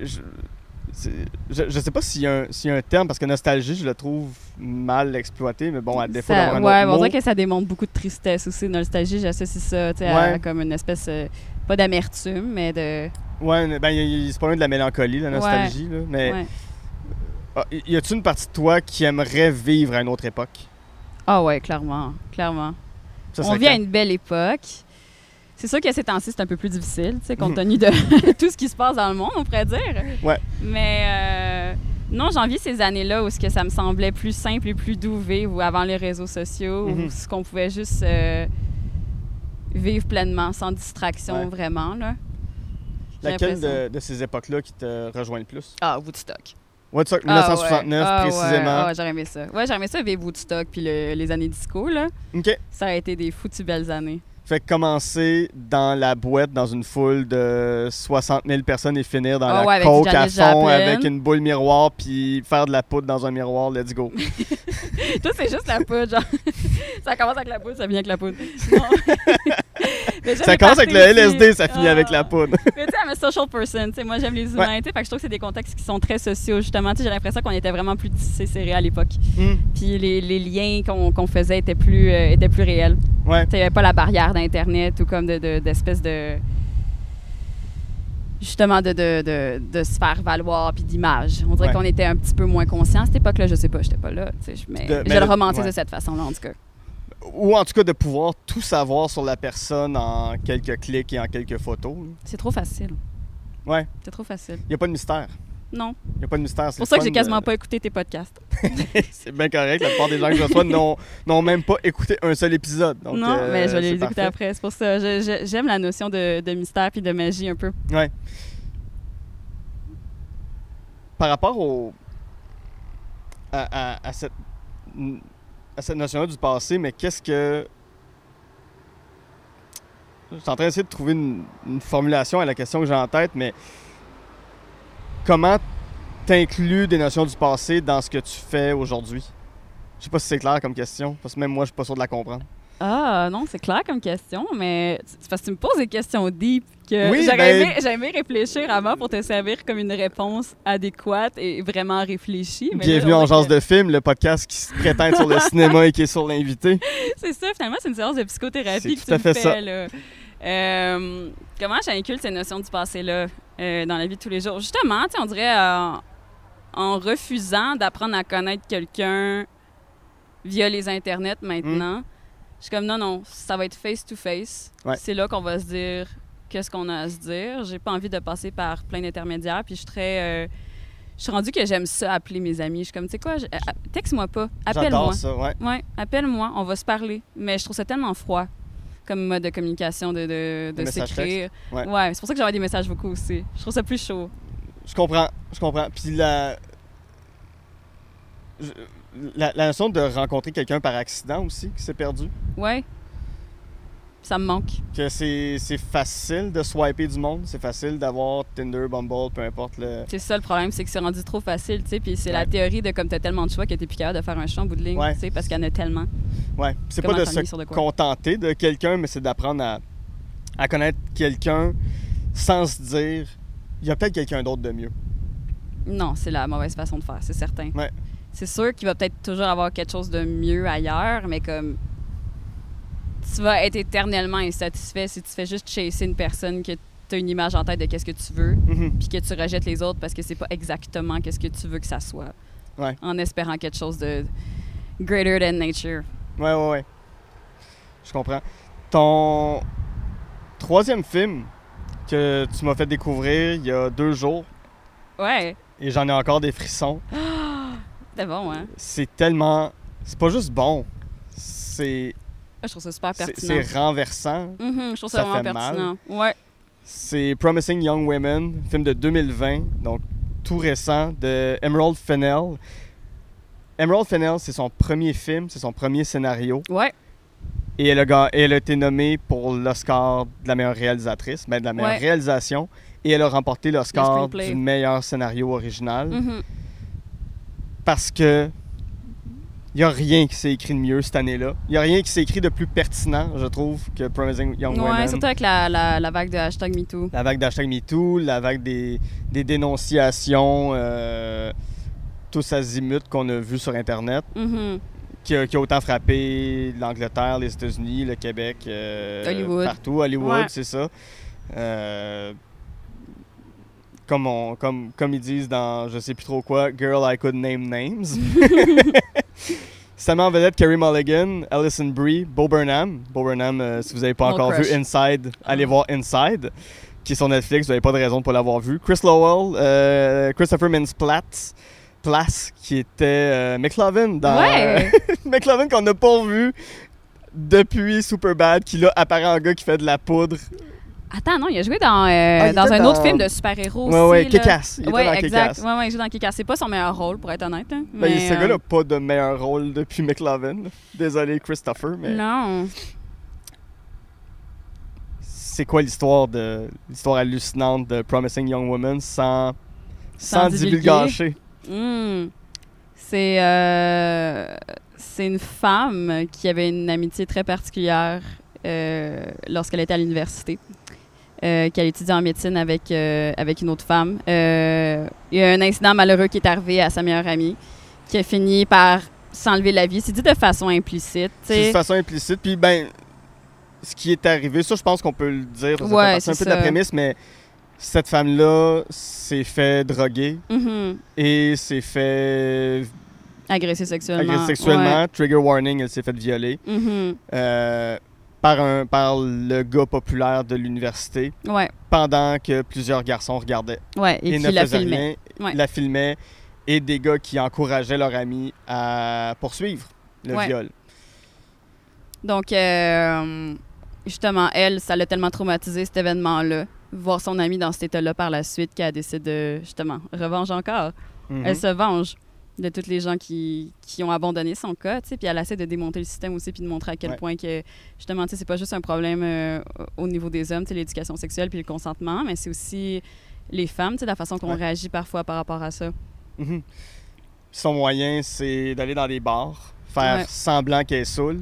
je, sais pas s'il y, a un- s'il y a un terme, parce que nostalgie, je le trouve mal exploité, mais bon, à défaut d'avoir un ouais, autre on dirait que ça démontre beaucoup de tristesse aussi. Nostalgie, j'associe ça tu sais, à Ouais. comme une espèce, euh, pas d'amertume, mais de. Ouais, ben, c'est pas loin de la mélancolie, la nostalgie, là, mais Ouais. ah, y y a-tu une partie de toi qui aimerait vivre à une autre époque? Ah ouais, clairement, clairement. Ça on vit à une belle époque. C'est sûr que ces temps-ci, c'est un peu plus difficile, tu sais, compte Mhm. tenu de tout ce qui se passe dans le monde, on pourrait dire. Ouais. Mais euh, non, j'envie ces années-là où ce que ça me semblait plus simple et plus doux vivre, ou avant les réseaux sociaux, Mhm. où ce qu'on pouvait juste euh, vivre pleinement, sans distraction, Ouais. vraiment, là. Laquelle de, de ces époques-là qui te rejoint le plus? Ah, Woodstock. Woodstock, Ah, 1969 ouais. Ah, ouais. précisément. Ah, ouais, j'aurais aimé ça. Ouais, j'aurais aimé ça vivre Woodstock puis le- les années disco, là. OK. Ça a été des foutues belles années. Fait que commencer dans la boîte, dans une foule de 60 000 personnes et finir dans Ah la ouais, avec coke à fond avec une boule miroir puis faire de la poudre dans un miroir, let's go. Toi, c'est juste la poudre, genre. ça commence avec la poudre, ça vient avec la poudre. Non. Mais ça commence avec le LSD, ça finit Ah. avec la poudre. Mais tu sais, I'm a social person. Tu sais, moi, j'aime les humains. tu sais, Fait que je trouve que c'est des contextes qui sont très sociaux, justement. J'ai l'impression qu'on était vraiment plus tissés serrés à l'époque. Hmm. Puis les, les liens qu'on faisait étaient plus, euh, étaient plus réels. Ouais. Il n'y avait pas la barrière d'Internet ou comme de- de- d'espèce de. Justement, de, de, de, de se faire valoir puis d'image. On dirait Ouais. qu'on était un petit peu moins conscients à cette époque-là. Je sais pas, j'étais pas là. Mais De- je mais le le- romantise ouais. de cette façon-là, en tout cas. Ou en tout cas de pouvoir tout savoir sur la personne en quelques clics et en quelques photos. C'est trop facile. Ouais. C'est trop facile. Il n'y a pas de mystère. Non. Il n'y a pas de mystère. C'est pour ça que j'ai quasiment pas écouté tes podcasts. C'est bien correct. La plupart des gens que je reçois n'ont même pas écouté un seul épisode. Donc, non, euh, mais je vais les écouter parfait. après. C'est pour ça. J'aime la notion de, de mystère puis de magie un peu. Ouais. Par rapport au. à, à- à cette. À cette notion-là du passé, mais qu'est-ce que. Je suis en train d'essayer de trouver une, formulation à la question que j'ai en tête, mais comment t'inclus des notions du passé dans ce que tu fais aujourd'hui? Je sais pas si c'est clair comme question, parce que même moi, je suis pas sûr de la comprendre. Ah, non, c'est clair comme question, mais c'est parce que tu me poses des questions deep que Oui, j'aurais ben- aimé, j'aurais aimé réfléchir avant pour te servir comme une réponse adéquate et vraiment réfléchie. mais Bienvenue en Genre de film, le podcast qui se prétend être sur le cinéma et qui est sur l'invité. C'est ça, finalement, c'est une séance de psychothérapie que tout à tu me fais, ça. là. Euh, comment j'incule ces notions du passé-là euh, dans la vie de tous les jours? Justement, on dirait euh, en refusant d'apprendre à connaître quelqu'un via les internets maintenant. Je suis comme non, non, ça va être face-to-face. Ouais. C'est là qu'on va se dire qu'est-ce qu'on a à se dire. J'ai pas envie de passer par plein d'intermédiaires. Puis je suis très. euh, je suis rendue que j'aime ça appeler mes amis. Je suis comme, tu sais quoi, je- euh, texte-moi pas, appelle-moi. Ça, ouais. Ouais, appelle-moi, on va se parler. Mais je trouve ça tellement froid comme mode de communication de, de, de s'écrire. Ouais. Ouais, c'est pour ça que j'envoie des messages vocaux aussi. Je trouve ça plus chaud. Je comprends, je comprends. Puis la... je- la, la notion de rencontrer quelqu'un par accident aussi qui s'est perdu. Ouais. Ça me manque. Que c'est c'est facile de swiper du monde, c'est facile d'avoir Tinder, Bumble, peu importe le. C'est ça le problème, c'est que c'est rendu trop facile, tu sais. Puis c'est Ouais. la théorie de comme t'as tellement de choix que t'es plus capable de faire un choix en bout de ligne, Ouais. tu sais, parce qu'il y en a tellement. Ouais. C'est pas de se de contenter de quelqu'un, mais c'est d'apprendre à, à connaître quelqu'un sans se dire il y a peut-être quelqu'un d'autre de mieux. Non, c'est la mauvaise façon de faire, c'est certain. Ouais. C'est sûr qu'il va peut-être toujours avoir quelque chose de mieux ailleurs, mais comme tu vas être éternellement insatisfait si tu fais juste chasser une personne que tu as une image en tête de qu'est-ce que tu veux, Mhm. puis que tu rejettes les autres parce que c'est pas exactement qu'est-ce que tu veux que ça soit. Ouais. En espérant quelque chose de greater than nature. Ouais, ouais, ouais. Je comprends. Ton troisième film que tu m'as fait découvrir il y a deux jours, Ouais, et j'en ai encore des frissons, c'est bon, hein? c'est tellement. C'est pas juste bon, c'est Je trouve ça super pertinent. c'est renversant. Mhm, je trouve ça, Ça vraiment fait mal. pertinent. Ouais. C'est Promising Young Women, film de 2020, donc tout récent, de Emerald Fennell. Emerald Fennell, c'est son premier film, c'est son premier scénario. Ouais. Et elle a, ga- elle a été nommée pour l'Oscar de la meilleure réalisatrice, ben de la meilleure Ouais. réalisation. Et elle a remporté l'Oscar du meilleur scénario original. Mhm. Parce que il n'y a rien qui s'est écrit de mieux cette année-là. Il n'y a rien qui s'est écrit de plus pertinent, je trouve, que Promising Young Ouais, Women. surtout avec la, la, la vague de hashtag MeToo. La vague d'hashtag MeToo, la vague des, des dénonciations euh, tous azimuts qu'on a vus sur Internet, Mhm. qui a, qui a autant frappé l'Angleterre, les États-Unis, le Québec, euh, Hollywood. partout, Hollywood, Ouais. c'est ça. Euh, comme, on, comme, comme ils disent dans je sais plus trop quoi, Girl I Could Name Names. Ça met en vedette Carey Mulligan, Alison Brie, Bo Burnham. Bo Burnham, euh, si vous n'avez pas Mon encore crush. vu Inside, allez voir Inside, qui est sur Netflix, vous n'avez pas de raison de ne pas l'avoir vu. Chris Lowell, euh, Christopher Mintz-Plasse, Place, qui était euh, McLovin dans... Ouais! McLovin qu'on n'a pas vu depuis Superbad, qui là apparaît en gars qui fait de la poudre. Attends, non, il a joué dans, euh, Ah, dans un autre film de super-héros Ouais, aussi. ouais, là. Kick-Ass. Il était Ouais, dans exact. Kick-Ass. Ouais, ouais, il joue dans Kick-Ass. C'est pas son meilleur rôle, pour être honnête. hein, Ben, mais, ce euh, gars-là n'a pas de meilleur rôle depuis McLovin. Désolé, Christopher, mais Non. c'est quoi l'histoire de l'histoire hallucinante de Promising Young Woman sans sans, Sans divulgacher? Hmm. C'est euh, c'est une femme qui avait une amitié très particulière euh, lorsqu'elle était à l'université, euh, qu'elle étudiait en médecine avec, euh, avec une autre femme. Euh, il y a un incident malheureux qui est arrivé à sa meilleure amie, qui a fini par s'enlever la vie. C'est dit de façon implicite. C'est de façon implicite. Puis ben, ce qui est arrivé, ça je pense qu'on peut le dire. Ça Ouais, partie un c'est peu de la prémisse, mais cette femme-là s'est fait droguer Mhm. et s'est fait Agressée sexuellement. agresser sexuellement. Trigger warning, elle s'est fait violer. Mhm. euh, par, un, par le gars populaire de l'université Ouais. pendant que plusieurs garçons regardaient Ouais. Et, et, qui ne l'a filmé. rien, Ouais. la filmaient et des gars qui encourageaient leur ami à poursuivre le viol. Donc, euh, justement, elle, ça l'a tellement traumatisé cet événement-là. Voir son amie dans cet état-là par la suite, qu'elle décide de, justement, revanche encore. Mhm. Elle se venge de tous les gens qui, qui ont abandonné son cas, tu sais, puis elle essaie de démonter le système aussi, puis de montrer à quel Ouais. point que, justement, tu sais, c'est pas juste un problème euh, au niveau des hommes, tu sais, l'éducation sexuelle puis le consentement, mais c'est aussi les femmes, tu sais, la façon qu'on Ouais. réagit parfois par rapport à ça. Mhm. Son moyen, c'est d'aller dans des bars, faire Ouais. semblant qu'elle est saoule,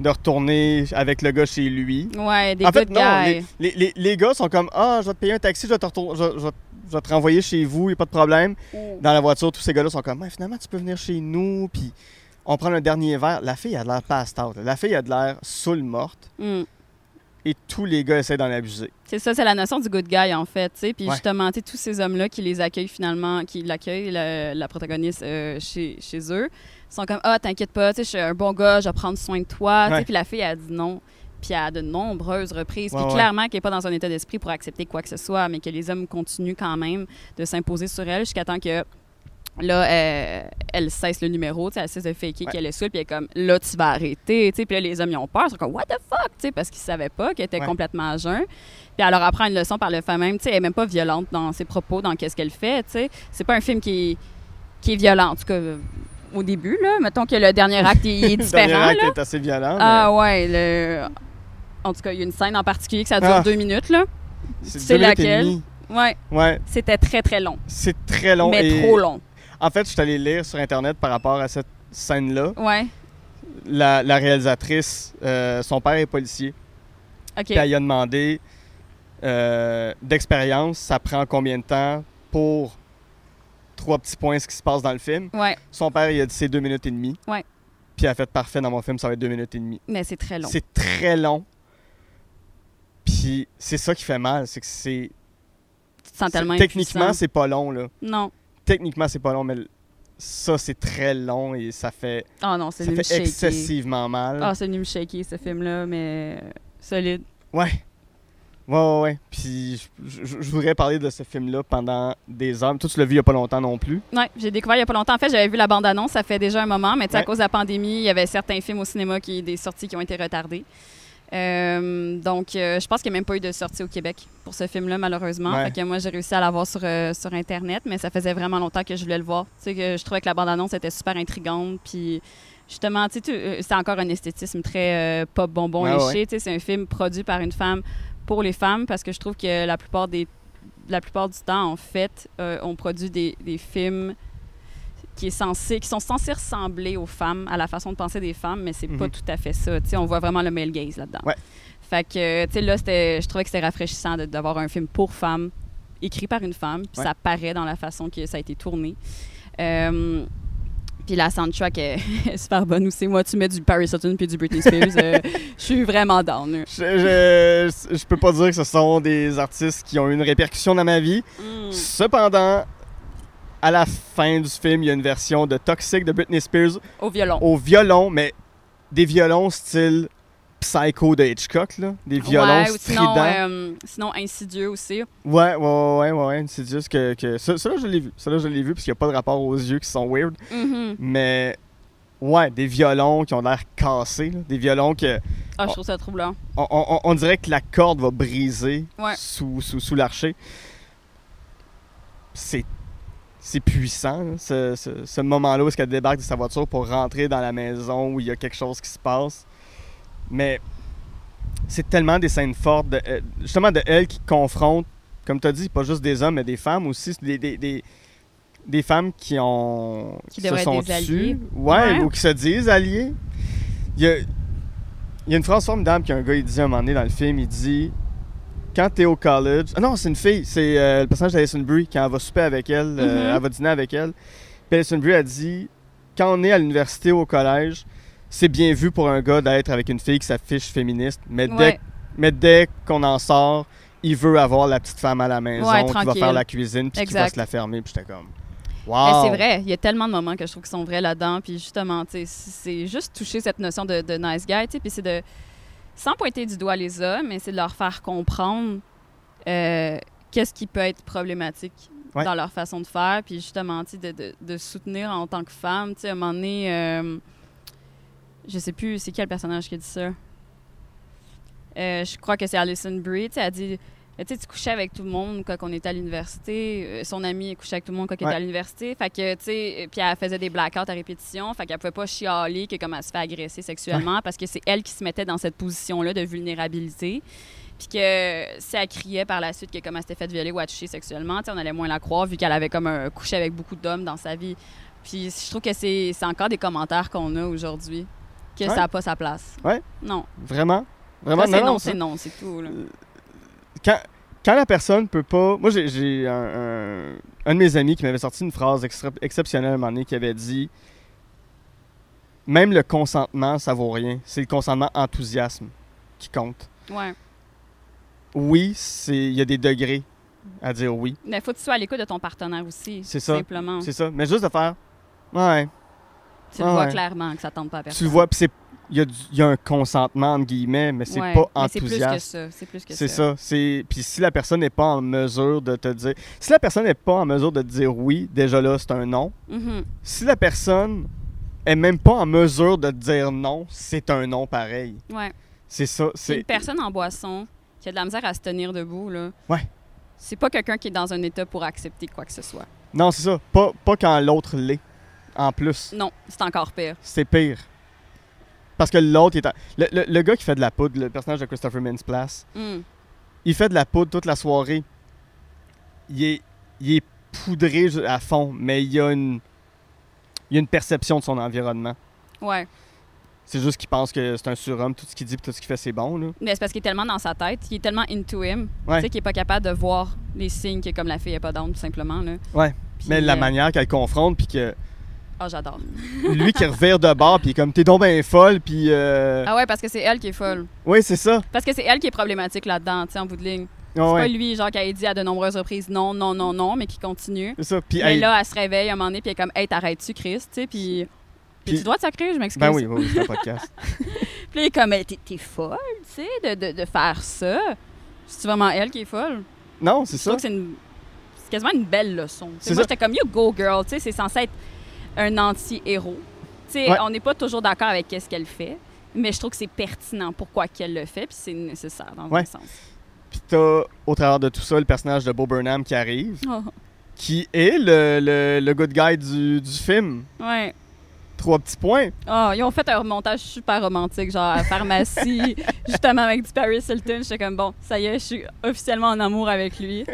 de retourner avec le gars chez lui. Ouais, des en fait, non, les, les- les- les gars sont comme Ah, je vais te payer un taxi, je vais te, je, je je vais te renvoyer chez vous, il a pas de problème. Dans la voiture, tous ces gars-là sont comme finalement, tu peux venir chez nous, puis on prend un dernier verre. La fille a de l'air passed out. La fille a de l'air saoule morte, Mm. et tous les gars essaient d'en abuser. C'est ça, c'est la notion du good guy, en fait. tu sais. Puis Ouais. justement, tous ces hommes-là qui les accueillent finalement, qui l'accueillent, la, la protagoniste, euh, chez, chez eux, sont comme Ah, t'inquiète pas, je suis un bon gars, je vais prendre soin de toi. Ouais. Puis la fille, a dit non. Puis à de nombreuses reprises. Ouais, puis ouais. clairement qu'elle n'est pas dans un état d'esprit pour accepter quoi que ce soit, mais que les hommes continuent quand même de s'imposer sur elle jusqu'à temps que. Là, euh, elle cesse le numéro, tu sais, elle cesse de faker Ouais. qu'elle est saoule, puis elle est comme, là, tu vas arrêter, tu sais. Puis là, les hommes, ils ont peur, ils sont comme, what the fuck, tu sais, parce qu'ils savaient pas qu'elle était Ouais. complètement à jeun. Puis elle leur apprend une leçon par le fait même. Tu sais, elle est même pas violente dans ses propos, dans qu'est-ce qu'elle fait. Tu sais, c'est pas un film qui est, qui est violent. En tout cas, euh, au début, là. Mettons que le dernier acte il est Le différent, dernier acte là. est assez violent. Ah ouais, le... En tout cas, il y a une scène en particulier que ça dure Ah. deux minutes, là. c'est laquelle? Ouais, Ouais, c'était très, très long. c'est très long. mais et- trop long. En fait, je suis allé lire sur Internet par rapport à cette scène-là. Ouais, La, la réalisatrice, euh, son père est policier. OK. Puis elle lui a demandé euh, d'expérience, ça prend combien de temps pour trois petits points ce qui se passe dans le film? Ouais, Son père, il a dit c'est deux minutes et demie. Ouais. Puis elle a fait parfait dans mon film, ça va être deux minutes et demie. mais c'est très long. C'est très long. Puis c'est ça qui fait mal, c'est que c'est. Techniquement, c'est pas long, là. Non. Techniquement, c'est pas long, mais ça, c'est très long et ça fait, Ah non, c'est excessivement mal. Ah, c'est venu me shaker, ce film-là, mais euh, solide. Ouais. Ouais, ouais, ouais. Puis je, je- je voudrais parler de ce film-là pendant des heures. Toi, tu l'as vu il y a pas longtemps non plus. Ouais, j'ai découvert il y a pas longtemps. En fait, j'avais vu la bande-annonce, ça fait déjà un moment, mais tu sais, Ouais. à cause de la pandémie, il y avait certains films au cinéma qui des sorties qui ont été retardées. Euh, donc, euh, je pense qu'il n'y a même pas eu de sortie au Québec pour ce film-là, malheureusement. Ouais. Fait que moi, j'ai réussi à l'avoir sur, euh, sur Internet, mais ça faisait vraiment longtemps que je voulais le voir. Tu sais, que je trouvais que la bande-annonce était super intrigante, puis justement, tu sais, tu- c'est encore un esthétisme très pop bonbon Ouais, léché. ouais. Tu sais, c'est un film produit par une femme pour les femmes, parce que je trouve que la plupart des la plupart du temps, en fait, on produit des, des films qui, est censé, qui sont censés ressembler aux femmes, à la façon de penser des femmes, mais c'est pas Mhm. tout à fait ça. Tu sais, on voit vraiment le male gaze là-dedans. Ouais. Fait que, tu sais, là, je trouvais que c'était rafraîchissant d'avoir un film pour femmes, écrit par une femme, puis Ouais. ça paraît dans la façon que ça a été tourné. Euh, puis la soundtrack est, est super bonne aussi. Moi, tu mets du Paris Hilton puis du Britney Spears, euh, je suis vraiment down. Je, je, je peux pas dire que ce sont des artistes qui ont eu une répercussion dans ma vie. Mm. Cependant, à la fin du film, il y a une version de Toxic de Britney Spears Au violon. au violon, mais des violons style Psycho de Hitchcock, là. Des violons ouais, ou sinon, stridents. euh, sinon insidieux aussi. Ouais, ouais, ouais, ouais, ouais, juste que. que ça, ça, là, je l'ai vu. Ça, là, je l'ai vu parce qu'il n'y a pas de rapport aux yeux qui sont weird. Mhm. Mais. Ouais, des violons qui ont l'air cassés, là. Des violons que. Ah, je trouve ça troublant. On, on- on dirait que la corde va briser Ouais. sous, sous, sous l'archer. C'est. C'est puissant, ce, ce- ce moment-là où est-ce qu'elle débarque de sa voiture pour rentrer dans la maison où il y a quelque chose qui se passe. Mais c'est tellement des scènes fortes, de, euh, justement de elle qui confronte, comme tu as dit, pas juste des hommes, mais des femmes aussi, des, des, des, des femmes qui ont Qui se devraient être sont des tues. Ouais, Ouais. ou qui se disent alliés. Il y a, il y a une phrase formidable qu'un gars il dit à un moment donné dans le film, il dit quand t'es au college, ah non c'est une fille, c'est euh, le personnage d'Alison Brie quand elle va souper avec elle, euh, Mhm. elle va dîner avec elle. Puis Alison Brie a dit quand on est à l'université ou au collège, c'est bien vu pour un gars d'être avec une fille qui s'affiche féministe, mais dès, mais dès qu'on en sort, il veut avoir la petite femme à la maison Ouais, qui va faire la cuisine puis qui va se la fermer. Puis j'étais comme, Mais wow. c'est vrai, il y a tellement de moments que je trouve qui sont vrais là-dedans. Puis justement, c'est juste toucher cette notion de, de nice guy, puis c'est de, sans pointer du doigt les hommes, mais c'est de leur faire comprendre euh, qu'est-ce qui peut être problématique Ouais. dans leur façon de faire, puis justement, de, de, de soutenir en tant que femme, à un moment donné, euh, je sais plus, c'est quel personnage qui a dit ça? Euh, je crois que c'est Alison Brie, elle dit... Tu sais, tu couchais avec tout le monde quand on était à l'université. Euh, Son ami couchait avec tout le monde quand Ouais. était à l'université. Fait que, tu sais, puis elle faisait des blackouts à répétition. Fait qu'elle pouvait pas chialer que comme elle se fait agresser sexuellement parce que c'est elle qui se mettait dans cette position-là de vulnérabilité. Puis que si elle criait par la suite que comme elle s'était fait violer ou toucher sexuellement, on allait moins la croire vu qu'elle avait comme un couché avec beaucoup d'hommes dans sa vie. Puis je trouve que c'est encore des commentaires qu'on a aujourd'hui. Que Ouais. ça n'a pas sa place. Ouais. Non. Vraiment? Vraiment? Ça, non, c'est non, c'est tout. là. quand, quand la personne peut pas. Moi, j'ai- un, un, un de mes amis qui m'avait sorti une phrase extra- exceptionnelle à un moment donné qui avait dit Même le consentement, ça vaut rien. C'est le consentement enthousiasme qui compte. Ouais. Oui, c'est il y a des degrés à dire oui. Mais faut que tu sois à l'écoute de ton partenaire aussi. C'est ça. Simplement. C'est ça. Mais juste de faire Ouais, Tu le vois ouais. clairement que ça tente pas à personne. tu le vois, puis c'est. Il y, a du- il y a un consentement, entre guillemets, mais c'est Ouais, pas mais C'est plus que enthousiaste. ça. C'est plus que C'est ça. ça. Puis si la personne n'est pas en mesure de te dire, si la personne n'est pas en mesure de te dire oui, déjà là c'est un non. Mhm. Si la personne est même pas en mesure de te dire non, c'est un non pareil. Ouais. C'est ça. C'est une personne en boisson qui a de la misère à se tenir debout, là. Ouais. C'est pas quelqu'un qui est dans un état pour accepter quoi que ce soit. non, c'est ça. Pas, pas quand l'autre l'est. en plus. Non, c'est encore pire. C'est pire. Parce que l'autre, est le, le- le gars qui fait de la poudre, le personnage de Christopher Mintz-Plasse, Hmm. il fait de la poudre toute la soirée. Il est, il est poudré à fond, mais il y a une, il y a une perception de son environnement. Ouais. C'est juste qu'il pense que c'est un surhomme, tout ce qu'il dit tout ce qu'il fait, c'est bon. Là. Mais c'est parce qu'il est tellement dans sa tête, il est tellement into him, Ouais. tu sais, qu'il est pas capable de voir les signes que comme la fille est pas down, tout simplement. Là. Ouais. Mais la euh, manière qu'elle confronte, puis que Ah, j'adore. lui qui revire de bord, puis comme t'es donc bien folle, puis. euh, Ah ouais, parce que c'est elle qui est folle. Oui, c'est ça. Parce que c'est elle qui est problématique là-dedans, tu sais, en bout de ligne. Ah C'est ouais. pas lui, genre, qui a dit à de nombreuses reprises non, non, non, non, mais qui continue. C'est ça. Puis, Mais là, elle se réveille à un moment donné, puis elle est comme, hey, t'arrêtes-tu, Chris, tu sais, puis. Puis- tu dois te sacrer, je m'excuse. ben oui, oui, c'est un podcast. Puis est comme, Hey, t'es folle, tu sais, de, de, de faire ça. C'est vraiment elle qui est folle. non, c'est Je ça. trouve que c'est une. Quasiment une belle leçon. C'est moi, j'étais comme, you go, girl, tu sais, c'est censé être un anti-héros. Tu sais, Ouais. on n'est pas toujours d'accord avec ce qu'elle fait, mais je trouve que c'est pertinent pourquoi qu'elle le fait, puis c'est nécessaire dans Ouais. un sens. Puis t'as, au travers de tout ça, le personnage de Bo Burnham qui arrive, Oh, qui est le, le, le good guy du, du film. ouais. Trois petits points. Oh, ils ont fait un remontage super romantique, genre à la pharmacie, justement avec du Paris Hilton. J'étais comme, bon, ça y est, je suis officiellement en amour avec lui.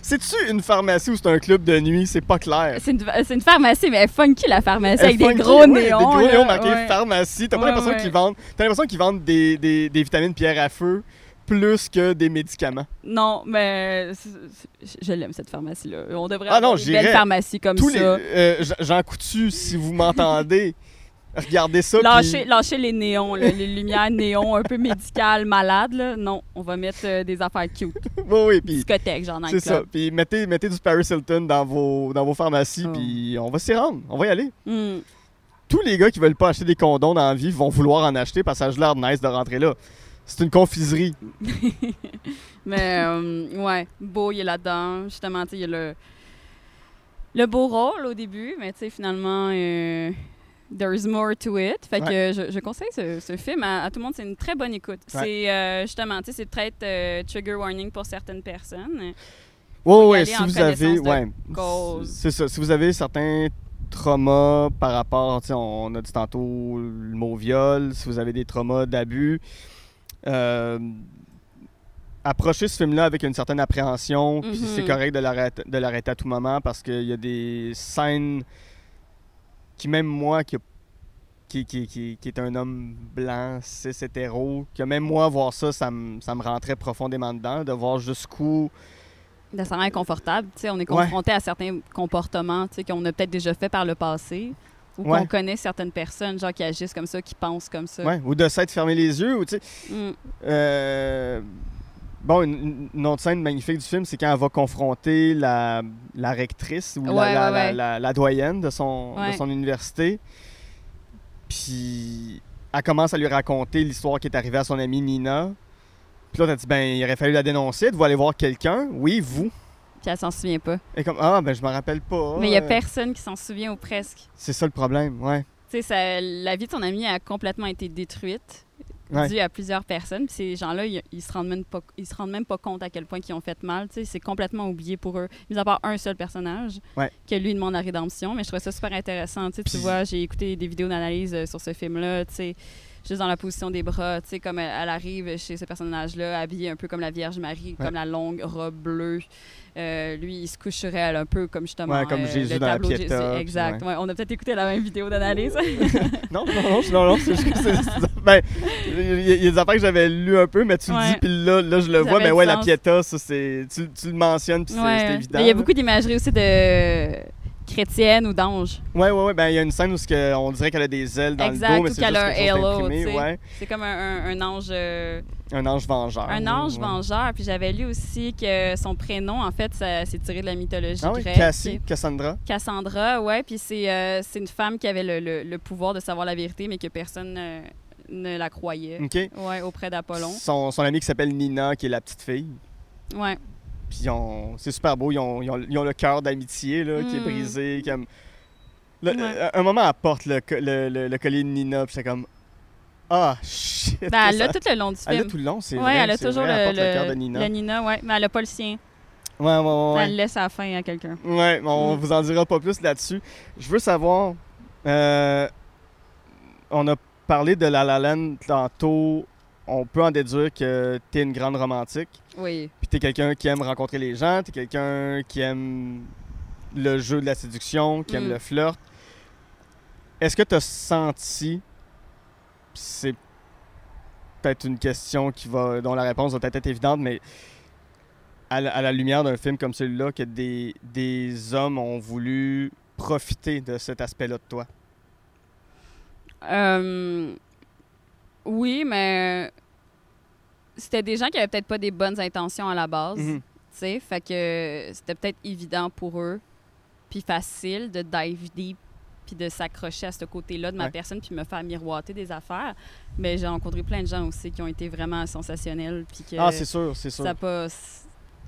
C'est-tu une pharmacie ou c'est un club de nuit? C'est pas clair. C'est une, pharmacie, mais elle funky, la pharmacie, avec des gros ouais, néons. Des gros là, néons marqués ouais. pharmacie. T'as pas Ouais, l'impression qu'ils vendent. T'as l'impression qu'ils vendent des, des, des vitamines pierre à feu plus que des médicaments. Non, mais je l'aime, cette pharmacie-là. On devrait Ah non, avoir une j'irais. belle pharmacie comme Tous les. ça. euh, Jean- Jean Coutu, si vous m'entendez, regardez ça. Lâchez, les néons, là, les lumières néons un peu médicales, malades. Là. Non, on va mettre euh, des affaires cute. Oui, oui, puis. Discothèque, dans le C'est ça. Puis mettez, mettez du Paris Hilton dans vos, dans vos pharmacies, Oh. puis on va s'y rendre. On va y aller. Hmm. Tous les gars qui veulent pas acheter des condoms dans la vie vont vouloir en acheter parce que ça a l'air nice de rentrer là. C'est une confiserie. Mais euh, ouais, beau, il est là-dedans. Justement, tu sais, il y a le, le beau rôle au début, mais tu sais, finalement, euh, there's more to it. Fait que je, je conseille ce, ce film à, à tout le monde. C'est une très bonne écoute. Ouais. C'est euh, justement, tu sais, c'est peut-être euh, trigger warning pour certaines personnes. Ouais, aller si vous avez. Ouais. C'est ça. Si vous avez certains traumas par rapport, tu sais, on a dit tantôt le mot viol, si vous avez des traumas d'abus, euh, approchez ce film-là avec une certaine appréhension, puis Mhm. c'est correct de l'arrêter, à tout moment parce qu'il y a des scènes qui, même moi, qui, qui, qui, qui, qui est un homme blanc, cis, hétéro, que même moi, voir ça, ça me, ça me rentrait profondément dedans, de voir jusqu'où Ça rend inconfortable. Tu sais, on est Ouais. confronté à certains comportements tu sais, qu'on a peut-être déjà fait par le passé ou Ouais. qu'on connaît certaines personnes genre qui agissent comme ça, qui pensent comme ça. Ouais, ou de s'être fermé les yeux, ou tu sais. Mm. euh, bon, une, une autre scène magnifique du film, c'est quand elle va confronter la, la rectrice ou la, Ouais, la, la- ouais. la- la doyenne de son, de son université. Puis elle commence à lui raconter l'histoire qui est arrivée à son amie Nina. Puis là, t'as dit, ben, il aurait fallu la dénoncer, de vous aller voir quelqu'un. Oui, vous. Puis elle s'en souvient pas. Et comme, ah, ben, je me rappelle pas. Mais il y a Euh, personne qui s'en souvient ou presque. C'est ça le problème, ouais. Tu sais, la vie de ton ami a complètement été détruite Ouais. due à plusieurs personnes. Puis ces gens-là, ils, ils se rendent même pas, ils se rendent même pas compte à quel point ils ont fait mal. Tu sais, c'est complètement oublié pour eux. Mis à part un seul personnage, Ouais. que lui demande la rédemption. Mais je trouvais ça super intéressant. Tu sais, tu Puis- vois, j'ai écouté des vidéos d'analyse euh, sur ce film-là. Tu sais, juste dans la position des bras, tu sais, comme elle, elle arrive chez ce personnage-là, habillée un peu comme la Vierge Marie, Ouais. comme la longue robe bleue. Euh, lui, il se couche sur elle un peu comme justement Ouais, comme euh, Jésus le dans la de Jésus. puis Exact. ouais. On a peut-être écouté la même vidéo d'analyse. Non, non, non, non, non, c'est juste Ben, il y, il y a des affaires que j'avais lues un peu, mais tu le dis, puis là, là, je le Ça vois, mais ouais, la. Pietà, ça, c'est. Tu, tu le mentionnes, puis c'est- évident. Il y a beaucoup d'imagerie aussi de chrétienne ou d'ange. Ouais, ouais, ouais, ben, il y a une scène où que- on dirait qu'elle a des ailes dans Exact, le dos, mais c'est qu'elle juste a un chose halo, ouais. C'est comme un, un- un ange euh, Un ange vengeur. un ange ouais. vengeur. Puis j'avais lu aussi que son prénom, en fait, c'est tiré de la mythologie Ah oui, grecque. Cassie, Cassandra. Cassandra, ouais. Puis c'est euh, une femme qui avait le, le- le pouvoir de savoir la vérité, mais que personne euh, ne la croyait. OK. Ouais, auprès d'Apollon. Son, son amie qui s'appelle Nina, qui est la petite fille. Ouais. Puis c'est super beau. Ils ont, ils ont- ils ont le cœur d'amitié là, qui est Mm. brisé. Comme... Le- Ouais. euh, Un moment, elle porte le, le, le- le collier de Nina, puis c'est comme. Ah, shit. Ben, elle l'a tout le long du Elle l'a film. tout le long, c'est ouais, vrai. elle a toujours vrai, le, porte le cœur de le- Nina. le Nina, ouais. Mais elle a pas le sien. Ouais, ouais, ouais. ouais. Elle le laisse à la fin à quelqu'un. Ouais, mais on Mm. vous en dira pas plus là-dessus. Je veux savoir, Euh, on a parlé de La La Land tantôt. On peut en déduire que tu es une grande romantique. Oui. Puis tu es quelqu'un qui aime rencontrer les gens. Tu es quelqu'un qui aime le jeu de la séduction, qui aime Mm. le flirt. Est-ce que tu as senti, c'est peut-être une question qui va, dont la réponse va peut-être être évidente, mais à la, à la lumière d'un film comme celui-là, que des, des hommes ont voulu profiter de cet aspect-là de toi? Euh, oui, mais c'était des gens qui avaient peut-être pas des bonnes intentions à la base. Mhm. tu sais, fait que c'était peut-être évident pour eux, puis facile de dive deep, puis de s'accrocher à ce côté-là de ma Ouais. personne, puis me faire miroiter des affaires. Mais j'ai rencontré plein de gens aussi qui ont été vraiment sensationnels, puis que Ah, c'est sûr, c'est sûr. ça passe,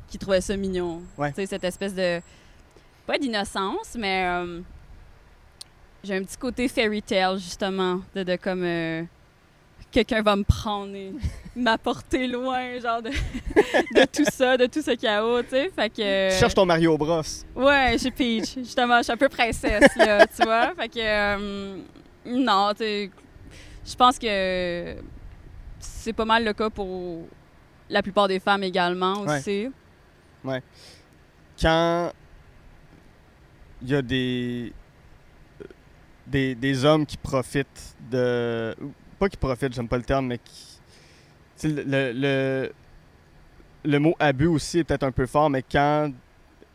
qui trouvaient ça mignon. Ouais. Tu sais, cette espèce de, pas d'innocence, mais euh, j'ai un petit côté fairy tale, justement, de, de comme euh, quelqu'un va me prendre et m'apporter loin, genre de, de tout ça, de tout ce chaos, tu sais. Fait que. Tu cherches ton Mario Bros. Ouais, j'ai Peach. Justement, je suis un peu princesse, là, tu vois. Fait que. euh, non, tu sais. Je pense que c'est pas mal le cas pour la plupart des femmes également Ouais. aussi. Quand il y a des, des, des hommes qui profitent de. Pas qui profitent, j'aime pas le terme, mais qui. Le, le, le mot abus aussi est peut-être un peu fort, mais quand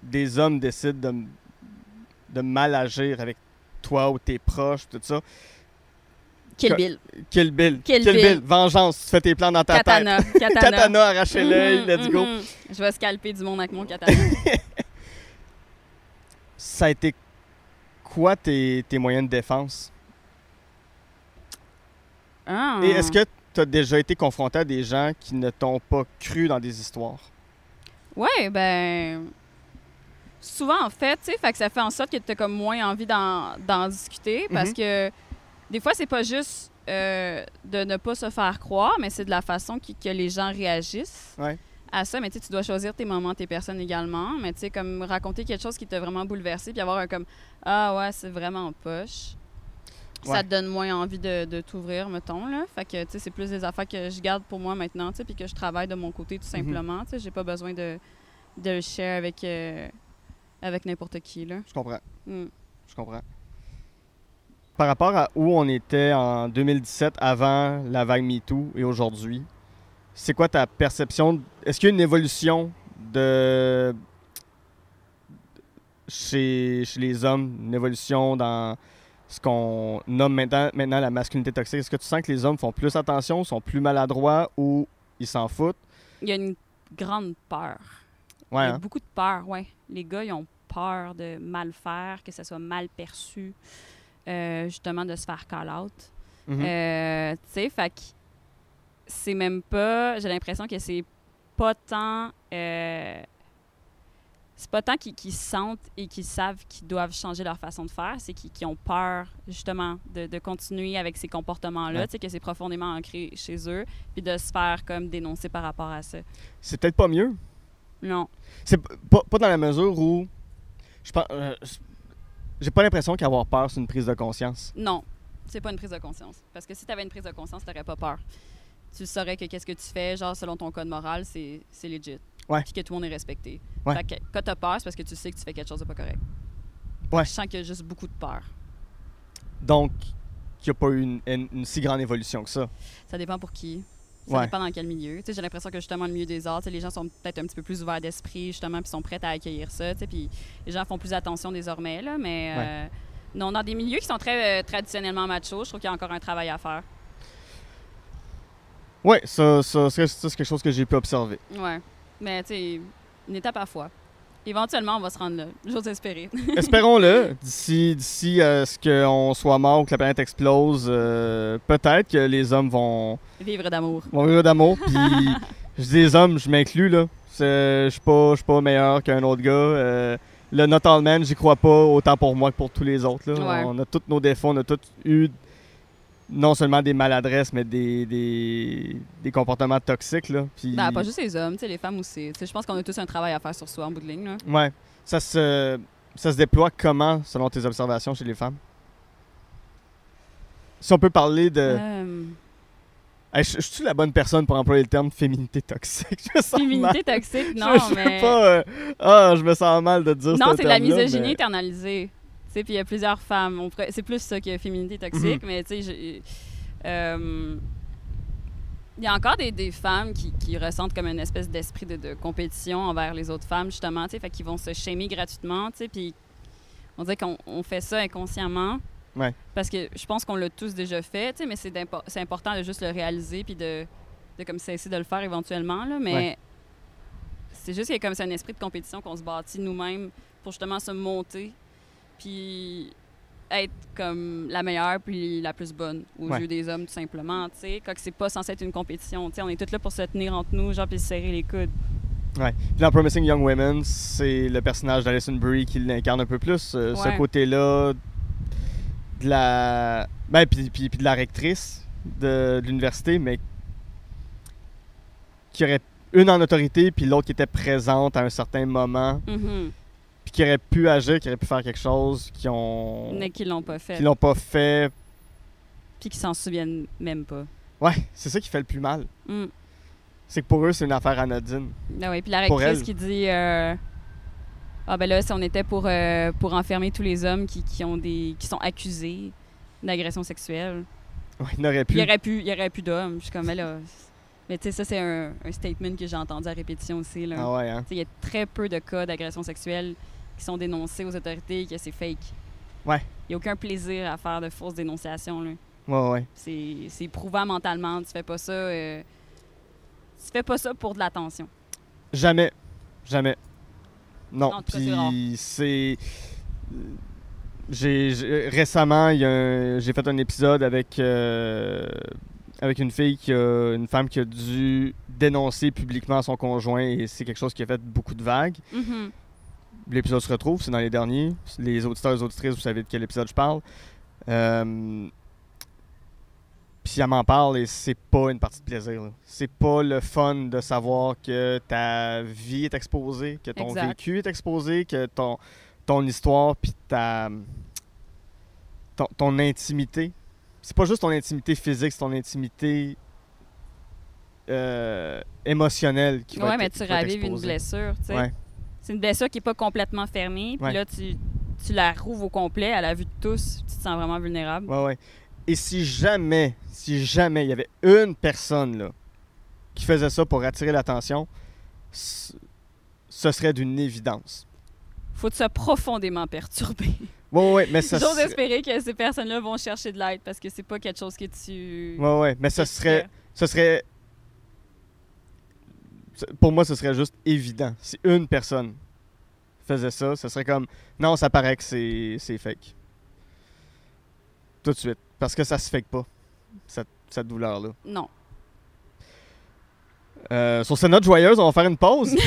des hommes décident de, de mal agir avec toi ou tes proches, tout ça, Kill Bill. Kill Bill. Kill Bill. Vengeance, tu fais tes plans dans ta Katana. tête. Katana. Katana, arracher l'œil, Mhm, let's go. mhm. Je vais scalper du monde avec mon katana. Ça a été quoi tes, tes moyens de défense? Ah. Et est-ce que tu as déjà été confronté à des gens qui ne t'ont pas cru dans des histoires? Ouais, ben. Souvent, en fait, tu sais, fait que ça fait en sorte que tu as comme moins envie d'en discuter parce Mhm. que des fois, c'est pas juste euh, de ne pas se faire croire, mais c'est de la façon qui- que les gens réagissent Ouais. à ça. Mais tu sais, tu dois choisir tes moments, tes personnes également. Mais tu sais, comme raconter quelque chose qui t'a vraiment bouleversé, puis avoir un comme Ah ouais, c'est vraiment poche. Ouais. Ça te donne moins envie de, de t'ouvrir, mettons. Là. Fait que, tu sais, c'est plus des affaires que je garde pour moi maintenant, tu sais, puis que je travaille de mon côté, tout Mhm. simplement. Tu sais, j'ai pas besoin de, de le share avec, euh, avec n'importe qui, là. Je comprends. Mm. Je comprends. Par rapport à où on était en 2017 avant la vague MeToo et aujourd'hui, c'est quoi ta perception? Est-ce qu'il y a une évolution de chez, chez les hommes, une évolution dans ce qu'on nomme maintenant, maintenant la masculinité toxique? Est-ce que tu sens que les hommes font plus attention, sont plus maladroits ou ils s'en foutent? Il y a une grande peur. Ouais, Il y a hein? beaucoup de peur, ouais. Les gars, ils ont peur de mal faire, que ça soit mal perçu, euh, justement, de se faire call-out. Mhm. Euh, tu sais, fait que c'est même pas. J'ai l'impression que c'est pas tant. euh, c'est pas tant qu'ils sentent et qu'ils savent qu'ils doivent changer leur façon de faire, c'est qu'ils ont peur, justement, de, de continuer avec ces comportements-là, Ouais. que c'est profondément ancré chez eux, puis de se faire comme dénoncer par rapport à ça. C'est peut-être pas mieux? Non. C'est pas, pas dans la mesure où je euh, j'ai pas l'impression qu'avoir peur, c'est une prise de conscience. Non, c'est pas une prise de conscience. Parce que si tu avais une prise de conscience, tu pas peur. Tu saurais que qu'est-ce que tu fais, genre selon ton code moral, c'est c'est legit. Ouais. Puis que tout le monde est respecté. Ouais. Fait que quand tu as peur, c'est parce que tu sais que tu fais quelque chose de pas correct. Ouais. Je sens qu'il y a juste beaucoup de peur. Donc, qu'il n'y a pas eu une, une- une si grande évolution que ça. Ça dépend pour qui. Ça Ouais. dépend dans quel milieu. J'ai l'impression que justement, le milieu des arts, les gens sont peut-être un petit peu plus ouverts d'esprit, justement, puis sont prêts à accueillir ça. Puis les gens font plus attention désormais. Là, mais euh, non, dans des milieux qui sont très euh, traditionnellement machos, je trouve qu'il y a encore un travail à faire. Ça, ça, ça, c'est quelque chose que j'ai pu observer. Ouais. Mais tu sais, une étape à la fois. Éventuellement, on va se rendre là. J'ose espérer. Espérons-le. D'ici, d'ici à ce qu'on soit mort ou que la planète explose, euh, peut-être que les hommes vont, Vivre d'amour. vont vivre d'amour. Puis, je dis les hommes, je m'inclus, là. Je suis pas, pas meilleur qu'un autre gars. Euh, le Not All Men, j'y crois pas autant pour moi que pour tous les autres. Là. Ouais. On a tous nos défauts, on a tous eu non seulement des maladresses, mais des, des, des comportements toxiques. Là. Puis, Ben, pas juste les hommes, les femmes aussi. Je pense qu'on a tous un travail à faire sur soi en bout de ligne. Là. Ouais. Ça se, ça se déploie comment, selon tes observations chez les femmes? si on peut parler de. Euh, Hey, je, je suis la bonne personne pour employer le terme féminité toxique. Je me sens mal. féminité toxique, non, je, je mais. pas. euh, Ah, je me sens mal de dire Non, ce c'est de la misogynie mais- internalisée. Puis il y a plusieurs femmes. Pourrait- C'est plus ça que féminité toxique, Mhm. mais tu sais, euh, il y a encore des, des femmes qui, qui ressentent comme une espèce d'esprit de, de compétition envers les autres femmes, justement, tu sais, fait qu'ils vont se shamer gratuitement, tu sais, puis on dirait qu'on on fait ça inconsciemment. Ouais. Parce que je pense qu'on l'a tous déjà fait, tu sais, mais c'est important de juste le réaliser puis de, de comme cesser de le faire éventuellement, là, mais Ouais. c'est juste qu'il y a comme c'est un esprit de compétition qu'on se bâtit nous-mêmes pour justement se monter puis être comme la meilleure puis la plus bonne aux Ouais. yeux des hommes tout simplement, tu sais, quand c'est pas censé être une compétition, tu sais, on est tous là pour se tenir entre nous, genre puis se serrer les coudes. Ouais. Puis dans Promising Young Women, c'est le personnage d'Alison Brie qui l'incarne un peu plus. euh, Ce côté-là de la. Ben, puis, puis, puis de la rectrice de, de l'université, mais qui aurait une en autorité, puis l'autre qui était présente à un certain moment, Mhm. Puis qui aurait pu agir, qui aurait pu faire quelque chose, qui ont. Mais qui l'ont pas fait, qui l'ont pas fait. puis qui s'en souviennent même pas. Ouais, c'est ça qui fait le plus mal. Mm. C'est que pour eux, c'est une affaire anodine. Ah oui, puis la rectrice qui dit euh, Ah ben là, si on était pour, euh, pour enfermer tous les hommes qui, qui ont des qui sont accusés d'agression sexuelle. Ouais, il n'aurait pu. il y aurait plus, il y aurait plus d'hommes. Je suis comme, mais là. Mais tu sais, ça, c'est un, un statement que j'ai entendu à répétition aussi. Là. Ah ouais, hein. Tu sais, Il y a très peu de cas d'agression sexuelle qui sont dénoncés aux autorités que c'est fake. Ouais. Il n'y a aucun plaisir à faire de fausses dénonciations. Là. Ouais, ouais. C'est c'est éprouvant mentalement. Tu fais pas ça. euh, tu fais pas ça pour de l'attention. Jamais. Jamais. Non. Rare. Puis c'est. J'ai récemment, il y a un- j'ai fait un épisode avec euh, avec une fille qui a une femme qui a dû dénoncer publiquement son conjoint et c'est quelque chose qui a fait beaucoup de vagues. Mhm. L'épisode se retrouve, c'est dans les derniers. Les auditeurs et les auditrices, vous savez de quel épisode je parle. Euh, Puis elle m'en parle et c'est pas une partie de plaisir. C'est pas le fun de savoir que ta vie est exposée, que ton Exact. vécu est exposé, que ton, ton histoire puis ta ton, ton intimité. C'est pas juste ton intimité physique, c'est ton intimité euh, émotionnelle qui va Ouais, être- mais tu ravives une blessure. tu sais. Ouais. C'est une blessure qui n'est pas complètement fermée. Puis Ouais. là, tu, tu la rouvres au complet à la vue de tous. Tu te sens vraiment vulnérable. Ouais, ouais. Et si jamais, si jamais il y avait une personne là, qui faisait ça pour attirer l'attention, ce serait d'une évidence. Faut te profondément perturber. Ouais, ouais, ouais, mais ça J'ose espérer que ces personnes-là vont chercher de l'aide parce que c'est pas quelque chose que tu. Ouais, ouais, mais ce serait... Ce serait... Pour moi, ce serait juste évident. Si une personne faisait ça, ce serait comme... Non, ça paraît que c'est c'est fake. Tout de suite. Parce que ça se fake pas, cette, cette douleur-là. Non. Euh, sur cette note joyeuse, on va faire une pause.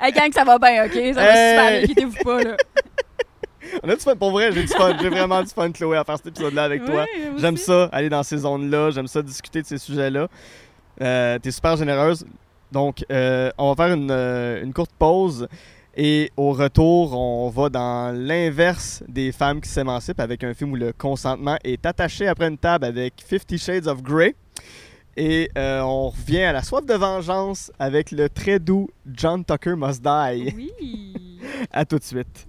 Hey, gang, ça va bien, OK? Ça va super bien, Hey! inquiétez-vous pas, là. On a du fun. Pour vrai, j'ai du fun. J'ai vraiment du fun, Chloé, à faire cet épisode-là avec toi. Oui, J'aime ça, aller dans ces zones-là. J'aime ça, discuter de ces sujets-là. Euh, T'es super généreuse. Donc, euh, on va faire une, euh, une courte pause. Et au retour, on va dans l'inverse des femmes qui s'émancipent avec un film où le consentement est attaché après une table avec Fifty Shades of Grey. Et euh, on revient à la soif de vengeance avec le très doux John Tucker Must Die. Oui. À tout de suite.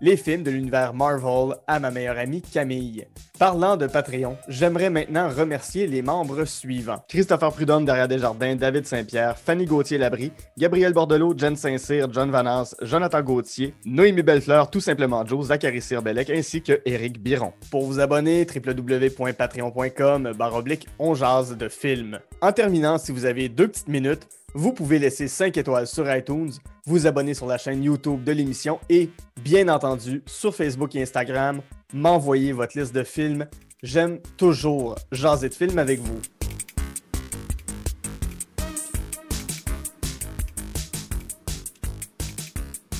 les films de l'univers Marvel à ma meilleure amie Camille. Parlant de Patreon, j'aimerais maintenant remercier les membres suivants. Christopher Prudhomme derrière Desjardins, David Saint-Pierre, Fanny Gauthier-Labrie, Gabriel Bordelot, Jen Saint-Cyr, John Vanas, Jonathan Gauthier, Noémie Bellefleur, tout simplement Joe, Zachary Sirbelec ainsi que Éric Biron. Pour vous abonner, www.patreon.com baroblique on jase de films. En terminant, si vous avez deux petites minutes, vous pouvez laisser 5 étoiles sur iTunes, vous abonner sur la chaîne YouTube de l'émission et, bien entendu, sur Facebook et Instagram, m'envoyer votre liste de films. J'aime toujours jaser de films avec vous.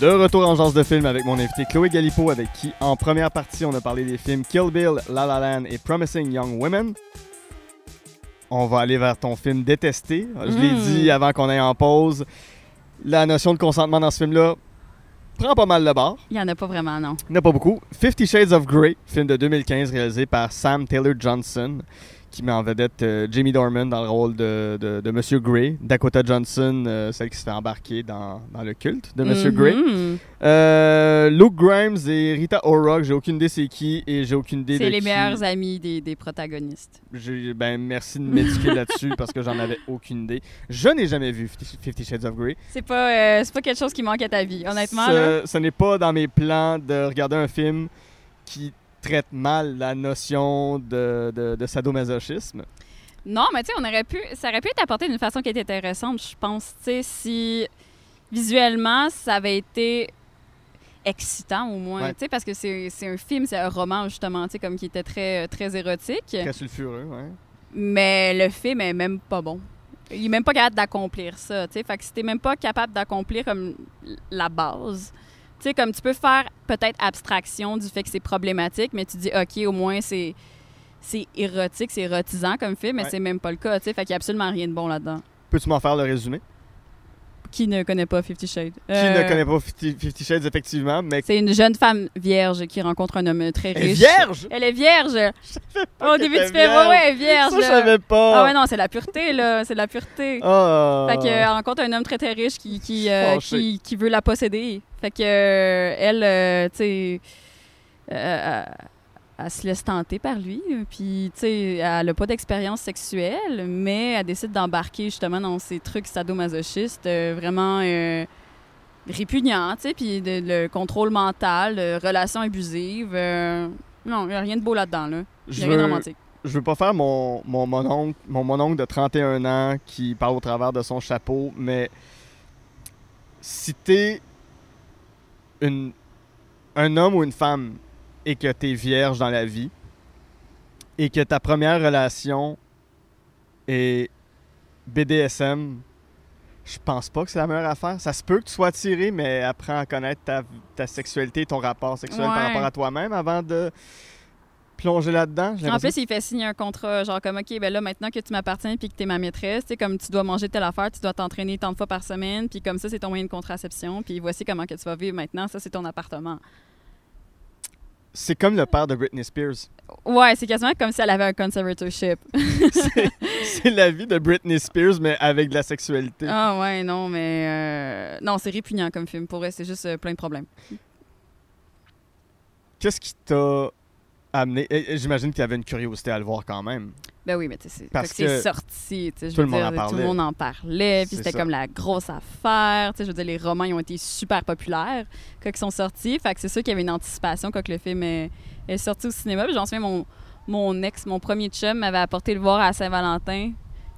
De retour en genre de film avec mon invité Chloé Galipo, avec qui, en première partie, on a parlé des films Kill Bill, La La Land et Promising Young Women. On va aller vers ton film détesté. Je l'ai Mm. dit avant qu'on aille en pause. La notion de consentement dans ce film-là prend pas mal de barre. Il n'y en a pas vraiment, non. Il n'y en a pas beaucoup. Fifty Shades of Grey, film de 2015 réalisé par Sam Taylor Johnson, qui met en vedette euh, Jamie Dorman dans le rôle de, de, de Monsieur Grey. Dakota Johnson, euh, celle qui se fait embarquer dans, dans le culte de Monsieur Grey. Mhm. Euh, Luke Grimes et Rita Ora, j'ai aucune idée c'est qui et j'ai aucune idée C'est les qui- meilleurs amis des, des protagonistes. Ben, merci de m'éduquer là-dessus parce que j'en avais aucune idée. Je n'ai jamais vu Fifty Shades of Grey. C'est pas, euh, c'est pas quelque chose qui manque à ta vie, honnêtement. Ce, là. ce n'est pas dans mes plans de regarder un film qui traite mal la notion de, de, de sadomasochisme? Non, mais tu sais, on aurait pu, ça aurait pu être apporté d'une façon qui était intéressante, je pense. Tu sais, si visuellement, ça avait été excitant au moins, Ouais. tu sais, parce que c'est un film, c'est un roman justement, tu sais, comme qui était très, très érotique. Très sulfureux, ouais. Mais le film est même pas bon. Il est même pas capable d'accomplir ça, tu sais. Fait que si t'es même pas capable d'accomplir comme la base, tu sais, comme tu peux faire peut-être abstraction du fait que c'est problématique, mais tu dis, OK, au moins c'est c'est érotique, c'est érotisant comme film, mais Ouais. c'est même pas le cas, tu sais. Fait qu'il y a absolument rien de bon là-dedans. Peux-tu m'en faire le résumé? Qui ne connaît pas Fifty Shades? Qui Euh, ne connaît pas Fifty, Fifty Shades, effectivement, mais... C'est une jeune femme vierge qui rencontre un homme très Elle est riche. vierge! Elle est vierge! Au qu'elle début du était film, vierge. ouais, elle est vierge. Ça, je savais pas! Ah ouais, non, c'est la pureté, là. C'est la pureté. Ah. Fait que, euh, elle rencontre un homme très très riche qui, qui, euh, Fâché. qui, qui veut la posséder. Fait que, euh, elle, euh, tu sais, euh, elle- se laisse tenter par lui. Puis, tu sais, elle n'a pas d'expérience sexuelle, mais elle décide d'embarquer justement dans ces trucs sadomasochistes euh, vraiment euh, répugnants, tu sais, puis de- le contrôle mental, euh, relations abusives. euh, non, il n'y a rien de beau là-dedans, là. Il je n'y a rien de veux, romantique. je veux pas faire mon, mon, mononcle, mon mononcle de 31 ans qui parle au travers de son chapeau, mais si t'es une, un homme ou une femme et que t'es vierge dans la vie et que ta première relation est BDSM, je pense pas que c'est la meilleure affaire. Ça se peut que tu sois attiré, mais apprends à connaître ta, ta sexualité ton rapport sexuel par rapport à toi-même avant de plonger là-dedans. En plus, il fait signer un contrat, genre comme, OK, ben là, maintenant que tu m'appartiens puis que tu es ma maîtresse, tu sais, comme tu dois manger telle affaire, tu dois t'entraîner tant de fois par semaine, puis comme ça, c'est ton moyen de contraception, puis voici comment que tu vas vivre maintenant, ça, c'est ton appartement. C'est comme le père de Britney Spears. Ouais, c'est quasiment comme si elle avait un conservatorship. C'est- la vie de Britney Spears, mais avec de la sexualité. ah ouais, non, mais... euh, Non, c'est répugnant comme film, pour vrai, c'est juste euh, plein de problèmes. Qu'est-ce qui t'a amené J'imagine qu'il y avait une curiosité à le voir quand même. Ben oui, mais tu sais, c'est Parce fait que c'est que sorti, je tout veux le monde dire, en tout le monde en parlait, puis c'était comme la grosse affaire, je veux dire, les romans, ils ont été super populaires quand ils sont sortis, fait que c'est sûr qu'il y avait une anticipation quand le film est, est sorti au cinéma, puis j'en souviens, mon, mon ex, mon premier chum, m'avait apporté le voir à Saint-Valentin,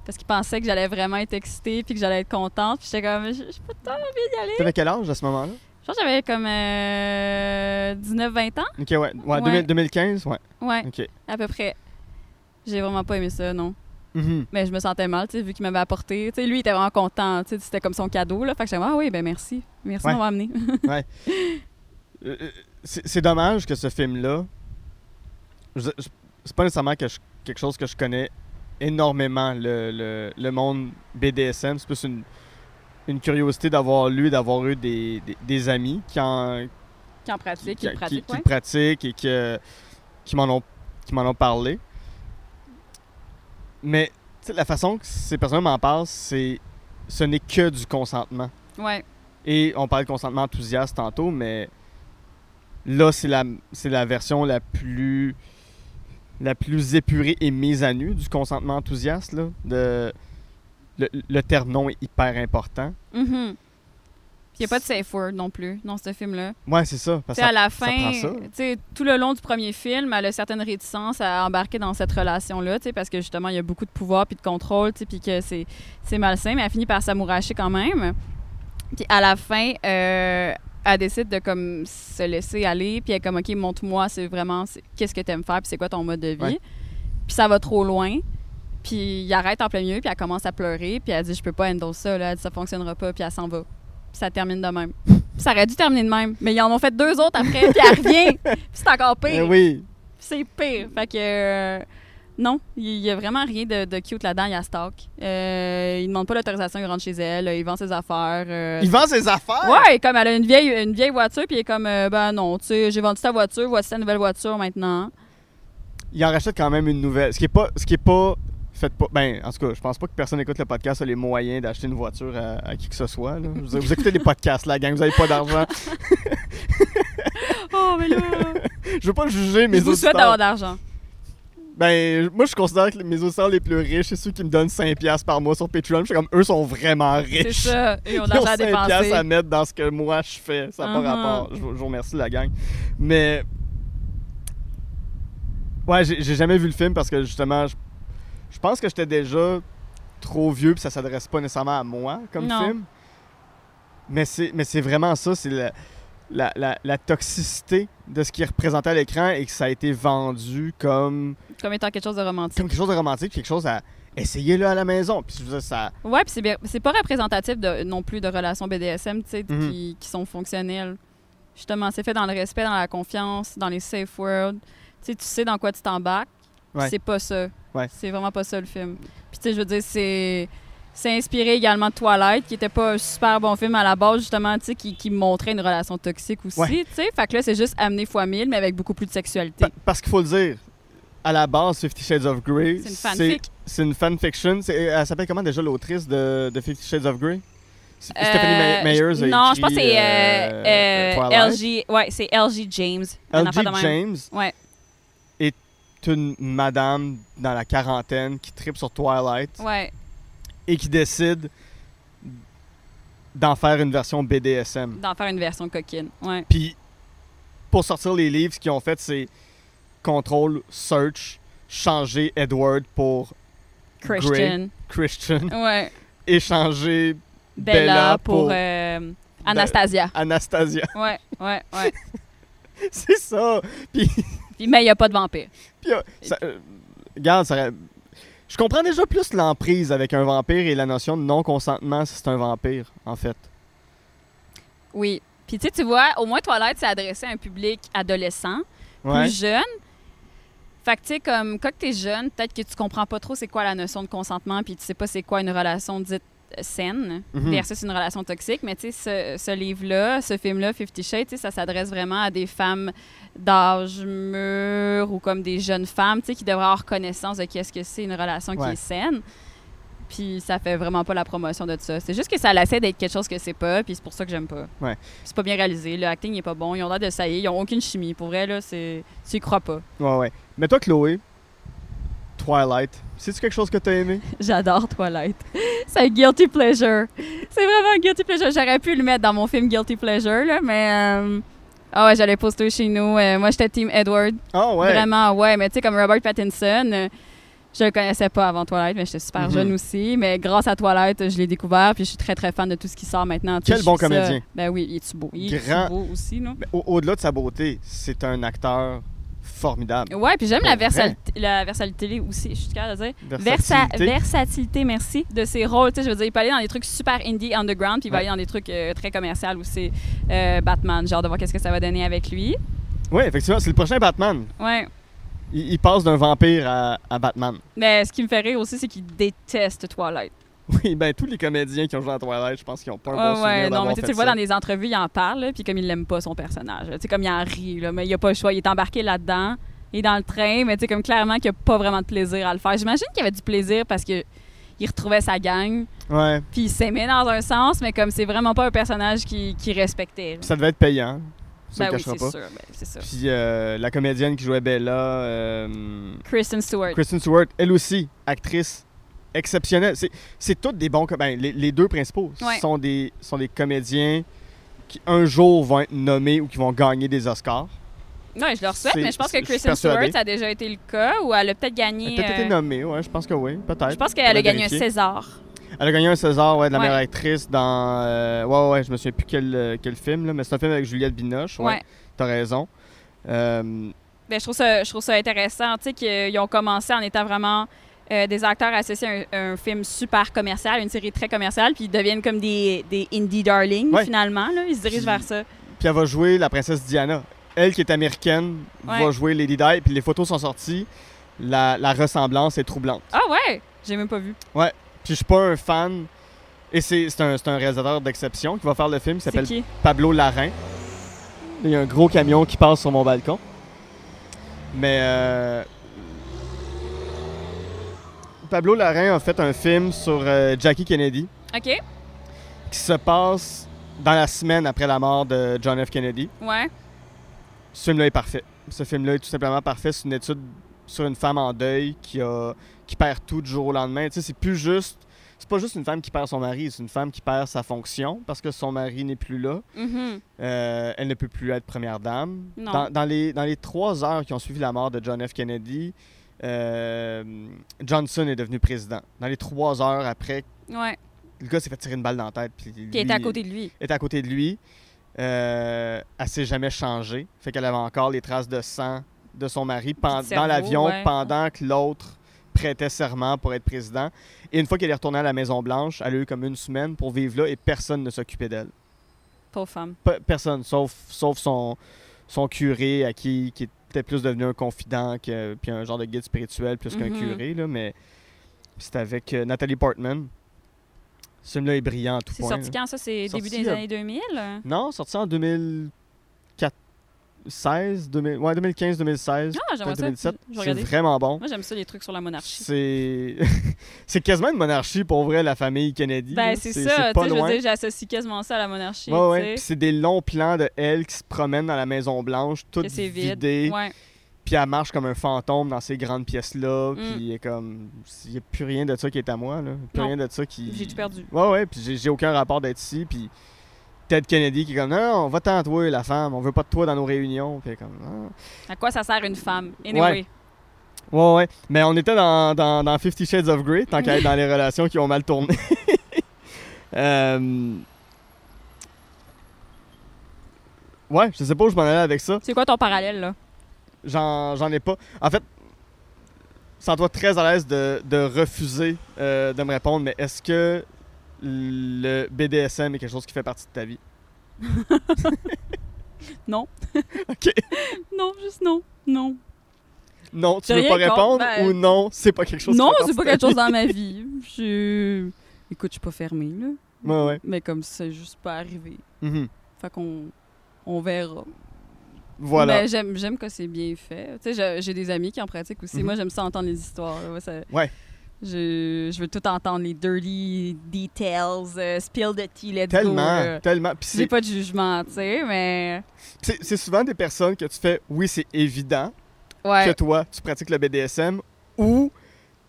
parce qu'il pensait que j'allais vraiment être excitée, puis que j'allais être contente, puis j'étais comme, je peux pas envie d'y aller. T'avais quel âge à ce moment-là? Je pense que j'avais comme euh, 19-20 ans, Ok, ouais. ouais, Ouais. 2000 2015, ouais. ouais, Ok. à peu près. J'ai vraiment pas aimé ça, non. Mhm. Mais je me sentais mal, tu sais, vu qu'il m'avait apporté. Tu sais, lui, il était vraiment content. Tu sais, c'était comme son cadeau, là. Fait que j'étais ah oui, ben merci. Merci Ouais. de m'avoir amené. Euh, euh, C'est dommage que ce film-là. C'est pas nécessairement que je- quelque chose que je connais énormément, le, le, le monde BDSM. C'est plus une, une curiosité d'avoir lu, d'avoir eu des, des, des amis qui en, qui en pratique, qui, qui, le pratique, qui ouais. le pratiquent et que- qui m'en ont, qui m'en ont parlé. Mais la façon que ces personnes m'en parlent, c'est ce n'est que du consentement. Ouais. Et on parlait de consentement enthousiaste tantôt, mais là, c'est la, c'est la version la plus la plus épurée et mise à nu du consentement enthousiaste. Là, de, le, le terme non est hyper important. Mhm. Puis il n'y a pas de safe word non plus dans ce film-là. Ouais, c'est ça. Parce que à la fin, ça. tout le long du premier film, elle a certaines réticences à embarquer dans cette relation-là, parce que justement, il y a beaucoup de pouvoir puis de contrôle, puis que c'est, malsain, mais elle finit par s'amouracher quand même. Puis à la fin, euh, elle décide de comme se laisser aller, puis elle est comme, OK, montre-moi, c'est vraiment, qu'est-ce que tu aimes faire, puis c'est quoi ton mode de vie. Puis ça va trop loin. Puis il arrête en plein milieu, puis elle commence à pleurer, puis elle dit, je peux pas handle ça, là, elle dit, ça fonctionnera pas, puis elle s'en va. Puis ça termine de même. Puis ça aurait dû terminer de même. Mais ils en ont fait deux autres après, puis elle revient. Puis c'est encore pire. oui. C'est pire. Fait que. euh, non, il y a vraiment rien de, de cute là-dedans. Il y a stock. Euh, il demande pas l'autorisation, il rentre chez elle, il vend ses affaires. euh, Il vend ses affaires? Ouais, comme elle a une vieille, une vieille voiture, puis il est comme, euh, ben non, tu sais, j'ai vendu ta voiture, voici ta nouvelle voiture maintenant. Il en rachète quand même une nouvelle. Ce qui est pas. Ce qui est pas. Faites pas. Ben, en tout cas, je pense pas que personne écoute le podcast a les moyens d'acheter une voiture à, à qui que ce soit. là. Vous, vous écoutez des podcasts, la gang, vous avez pas d'argent. Oh, mais là. Je veux pas juger mes je vous souhaite d'avoir d'argent. Ben, moi, je considère que mes auditeurs les plus riches, c'est ceux qui me donnent 5$ par mois sur Patreon. Je suis comme, eux sont vraiment C'est riches. ça. Ils ont Ils ont l'argent à 5$ dépenser. à mettre dans ce que moi je fais. Ça n'a pas Mhm. rapport. Je, vous- je vous remercie, la gang. Mais. Ouais, j'ai j'ai jamais vu le film parce que justement, je, je pense que j'étais déjà trop vieux puis ça s'adresse pas nécessairement à moi comme Non. film. Mais c'est mais c'est vraiment ça, c'est la, la, la- la toxicité de ce qui est représenté à l'écran et que ça a été vendu comme, Comme étant quelque chose de romantique. comme quelque chose de romantique, quelque chose à essayer là à la maison. Puis ça. Ouais, puis c'est bien- c'est pas représentatif de, non plus de relations BDSM, tu sais, Mhm. qui, qui sont fonctionnelles. Justement, c'est fait dans le respect, dans la confiance, dans les safe words. Tu sais, tu sais dans quoi tu t'embarques. Ouais. C'est pas ça. Ouais. C'est vraiment pas ça le film. Puis tu sais, je veux dire, c'est c'est inspiré également de Twilight, qui était pas un super bon film à la base, justement, tu sais, qui, qui montrait une relation toxique aussi, Ouais. tu sais. Fait que là, c'est juste amené fois mille, mais avec beaucoup plus de sexualité. Pa- parce qu'il faut le dire, à la base, Fifty Shades of Grey, C'est une fanfic. c'est une fanfiction. C'est- Elle s'appelle comment déjà l'autrice de, de Fifty Shades of Grey? C'est- Euh, Stephanie Meyers Non, écrit, je pense que c'est euh, euh, euh. LG. Ouais, c'est LG James. L.G. James? Ouais. Une madame dans la quarantaine qui tripe sur Twilight Ouais. et qui décide d'en faire une version BDSM. D'en faire une version coquine. Ouais. Puis, pour sortir les livres, ce qu'ils ont fait, c'est contrôle, search, changer Edward pour Christian. Christian Ouais. et changer Bella, Bella pour, pour- euh, Anastasia. Anastasia. Ouais, ouais, ouais. c'est ça. Puis, Puis, mais il n'y a pas de vampire. puis, euh, ça, euh, regarde, ça, je comprends déjà plus l'emprise avec un vampire et la notion de non-consentement si c'est un vampire, en fait. Oui. Puis, tu sais, tu vois, au moins, Toilette, c'est adressé à un public adolescent, Ouais. plus jeune. Fait que, tu sais, comme quand tu es jeune, peut-être que tu comprends pas trop c'est quoi la notion de consentement, puis tu sais pas c'est quoi une relation dite saine Mhm. versus une relation toxique. Mais tu sais, ce, ce livre-là, ce film-là, Fifty Shades, ça s'adresse vraiment à des femmes d'âge mûr ou comme des jeunes femmes, tu sais, qui devraient avoir connaissance de qu'est-ce que c'est une relation qui est saine. Puis ça fait vraiment pas la promotion de ça. C'est juste que ça essaie d'être quelque chose que c'est pas, puis c'est pour ça que j'aime pas. Ouais. C'est pas bien réalisé, le acting est pas bon, ils ont l'air de est, ils ont aucune chimie. Pour vrai, là, c'est... tu y crois pas. Ouais, ouais. Mais toi, Chloé, Twilight, c'est-tu quelque chose que t'as aimé? J'adore Twilight. c'est un guilty pleasure. C'est vraiment un guilty pleasure. J'aurais pu le mettre dans mon film Guilty Pleasure, là, mais... euh, Ah ouais, j'allais poster chez nous. Euh, moi, j'étais Team Edward. Ah ouais. Vraiment, ouais. Mais tu sais, comme Robert Pattinson, euh, je le connaissais pas avant Twilight, mais j'étais super Mhm. jeune aussi. Mais grâce à Twilight, je l'ai découvert, puis je suis très, très fan de tout ce qui sort maintenant. Quel bon ça- comédien. Ben oui, il est beau? Il est beau aussi, non? Au-delà de sa beauté, c'est un acteur formidable. Ouais, puis j'aime la, la versalité aussi, je suis capable de dire. Versa- Versatilité. versatilité, merci, de ses rôles. Tu sais, je veux dire, il peut aller dans des trucs super indie, underground, puis il va Ouais. aller dans des trucs euh, très commerciaux aussi. Euh, Batman, genre de voir qu'est-ce que ça va donner avec lui. Oui, effectivement, c'est le prochain Batman. Ouais. Il, il passe d'un vampire à, à Batman. Mais ce qui me fait rire aussi, c'est qu'il déteste Twilight. Oui, ben tous les comédiens qui ont joué à Twilight, je pense qu'ils ont pas un bon souvenir ouais, non, mais tu le vois dans des entrevues, il en parle, puis comme il l'aime pas son personnage. Tu sais, comme il en rit, là, mais il a pas le choix. Il est embarqué là-dedans. Il est dans le train, mais tu sais, comme clairement qu'il a pas vraiment de plaisir à le faire. J'imagine qu'il avait du plaisir parce que il retrouvait sa gang, Ouais, puis il s'aimait dans un sens, mais comme c'est vraiment pas un personnage qui, qui respectait. ça devait être payant. Ça, Ben oui, cachera c'est sûr, ben, c'est sûr. Puis euh, la comédienne qui jouait Bella, euh, Kristen Stewart. Kristen Stewart, elle aussi, actrice exceptionnelle. C'est, toutes des bons... Ben, les, les deux principaux Ouais. sont, des, sont des comédiens qui un jour vont être nommés ou qui vont gagner des Oscars. Ouais, je leur souhaite, mais je pense que Kristen Stewart, a déjà été le cas, ou elle a peut-être Elle a gagné. peut-être été euh, nommée, ouais, je pense que oui, peut-être. je pense qu'elle a gagné un. César. Elle a gagné un César, ouais, de la Ouais. meilleure actrice dans... euh, ouais, ouais, je me souviens plus quel, euh, quel film, là, mais c'est un film avec Juliette Binoche, ouais, Ouais. t'as raison. Euh, Ben, je, trouve ça, je trouve ça intéressant, tu sais, qu'ils ont commencé en étant vraiment euh, des acteurs associés à un, un film super commercial, une série très commerciale, puis ils deviennent comme des, des indie darlings Ouais. finalement. Là. Ils se dirigent Puis- vers ça. Puis elle va jouer la princesse Diana. Elle qui est américaine va Ouais. jouer Lady Di. Puis les photos sont sorties. La, la ressemblance est troublante. Ah ouais! J'ai même pas vu. Puis je suis pas un fan. Et c'est un, un réalisateur d'exception qui va faire le film qui C'est s'appelle? Pablo Larrain. Il y a un gros camion qui passe sur mon balcon. Mais euh, Pablo Larrain a fait un film sur euh, Jackie Kennedy OK. qui se passe dans la semaine après la mort de John F. Kennedy. Ouais. Ce film-là est parfait. Ce film-là est tout simplement parfait. C'est une étude sur une femme en deuil qui, a, qui perd tout du jour au lendemain. Tu sais, c'est plus juste. C'est pas juste une femme qui perd son mari, c'est une femme qui perd sa fonction parce que son mari n'est plus là. Mhm. Euh, elle ne peut plus être première dame. Non. Dans, dans les, dans les trois heures qui ont suivi la mort de John F. Kennedy, euh, Johnson est devenu président. Dans les trois heures après, Ouais. le gars s'est fait tirer une balle dans la tête. Puis Qui était à côté de lui. était à côté de lui. Euh, elle s'est jamais changée. Fait qu'elle avait encore les traces de sang de son mari dans l'avion ouais. pendant que l'autre prêtait serment pour être président. Et une fois qu'elle est retournée à la Maison-Blanche, elle a eu comme une semaine pour vivre là et personne ne s'occupait d'elle. Pauvre femme. Pe- personne, sauf, sauf son, son curé à qui, qui était plus devenu un confident que, puis un genre de guide spirituel plus qu'un Mhm. curé. Là, mais c'était avec euh, Nathalie Portman. Ce film-là est brillant à tout C'est point. sorti là. quand ça? C'est Sorti, début des euh, années 2000? Non, sorti en 2016, 2000, ouais, 2015, 2016, Ah, j'aimerais ça. 2017. Je vais C'est vraiment bon. Moi, j'aime ça, les trucs sur la monarchie. C'est c'est quasiment une monarchie pour vrai, la famille Kennedy. Ben, c'est ça. Tu pas sais, je veux loin. j'associe quasiment ça à la monarchie. Ouais, ouais. c'est des longs plans de elle qui se promène dans la Maison Blanche, toute vide. vidée. Ouais. Puis elle marche comme un fantôme dans ces grandes pièces-là. Mm. Puis il est comme. Il n'y a plus rien de ça qui est à moi. Là. Plus Non. rien de ça qui. J'ai tout perdu. Ouais, ouais. Puis j'ai aucun rapport d'être ici. Puis Ted Kennedy qui est comme. Non, non, va-t'en à toi, la femme. On veut pas de toi dans nos réunions. Puis comme. Ah. À quoi ça sert une femme? Anyway. Ouais, ouais. Mais on était dans, dans, dans Fifty Shades of Grey, tant qu'à être dans les relations qui ont mal tourné. Euh, Ouais, je sais pas où je m'en allais avec ça. C'est quoi ton parallèle, là? J'en j'en ai pas. En fait, sens-toi très à l'aise de, de refuser euh, de me répondre, mais est-ce que le BDSM est quelque chose qui fait partie de ta vie? Non. Ok. Non, juste non. Non. Non, tu veux pas répondre ben- ou non, c'est pas quelque chose Non, c'est pas quelque chose dans ma vie. Je... Écoute, je suis pas fermée, là. Ouais, ouais. Mais comme c'est juste pas arrivé. Mhm. Fait qu'on on verra. Voilà. Mais j'aime, que c'est bien fait. Tu sais, j'ai- des amis qui en pratiquent aussi. Mhm. Moi, j'aime ça entendre les histoires. là. Ouais, ça- Ouais. Je, je veux tout entendre, les dirty details, euh, spill the tea, let's go. Tellement, là. tellement. J'ai pas de jugement, tu sais, mais... c'est souvent des personnes que tu fais, oui, c'est évident Ouais, que toi, tu pratiques le BDSM ou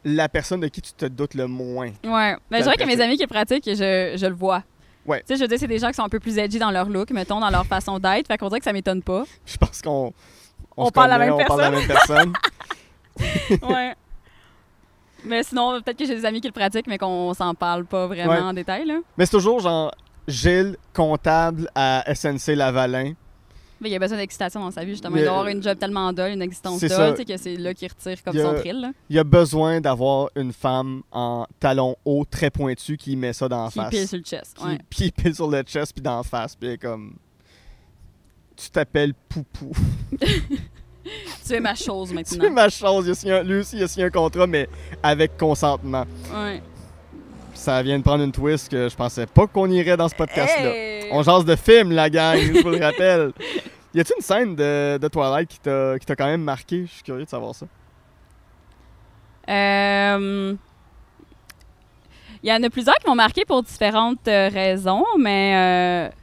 la personne de qui tu te doutes le moins. ouais. Mais je dirais que mes amis qui pratiquent, je, je le vois. Ouais. Tu sais, je veux dire, c'est des gens qui sont un peu plus edgy dans leur look, mettons, dans leur façon d'être. Fait qu'on dirait que ça m'étonne pas. Je pense qu'on. On se parle la même on parle de la même personne. ouais. Mais sinon, peut-être que j'ai des amis qui le pratiquent, mais qu'on s'en parle pas vraiment Ouais. en détail, là. Mais c'est toujours genre Gilles, comptable à SNC Lavalin. Mais il y a besoin d'excitation dans sa vie, justement. Il doit avoir une job tellement dull, une existence sais, que c'est là qu'il retire comme a- son thrill, là. Il a besoin d'avoir une femme en talons hauts, très pointus, qui met ça dans la Qui face. pile sur le chest. Qui, Ouais. puis il pile sur le chest, puis dans la face. Puis comme. Tu t'appelles Poupou. Tu es ma chose tu es maintenant. ma chose. Il a signé un- lui aussi, il a signé un contrat, mais avec consentement. Ouais. Ça vient de prendre une twist que je pensais pas qu'on irait dans ce podcast-là. Hey! On jase de film, la gang, je vous le rappelle. Y a-t-il une scène de, de Twilight qui t'a qui t'a quand même marqué? Je suis curieux de savoir ça. Euh, Il y en a plusieurs qui m'ont marqué pour différentes euh, raisons, mais euh,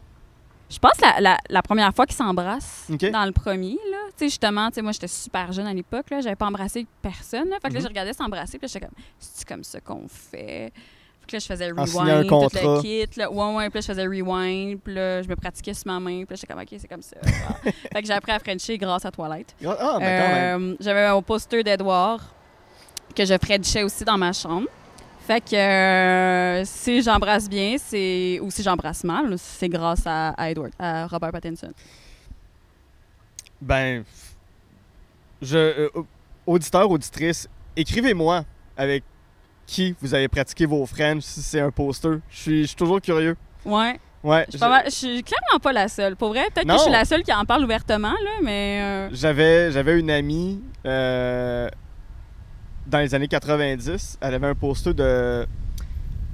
je pense la, la, la première fois qu'ils s'embrassent dans le premier, là. Tu sais, justement, tu sais, moi, j'étais super jeune à l'époque, là. J'avais pas embrassé personne, là. Fait que là, Mhm. je regardais s'embrasser, puis j'étais comme, c'est comme ça qu'on fait? Fait que là, je faisais rewind, tout le kit, là. Ouais, ouais, puis là, je faisais rewind, puis là, je me pratiquais sur ma main, puis là, j'étais comme, OK, c'est comme ça. Ah. fait que j'ai appris à Frencher grâce à Twilight. Ah, ben quand même. Euh, J'avais un poster d'Edouard que je frenchais aussi dans ma chambre. Fait que euh, si j'embrasse bien, c'est ou si j'embrasse mal, c'est grâce à, à Edward, à Robert Pattinson. Ben, je, euh, auditeur, auditrice, écrivez-moi avec qui vous avez pratiqué vos French, si c'est un poster. Je suis je suis toujours curieux. Ouais. Ouais. Je suis, je suis clairement pas la seule. Pour vrai, peut-être que je suis la seule qui en parle ouvertement, là, mais. euh, J'avais, j'avais une amie dans les années 90. Elle avait un poster de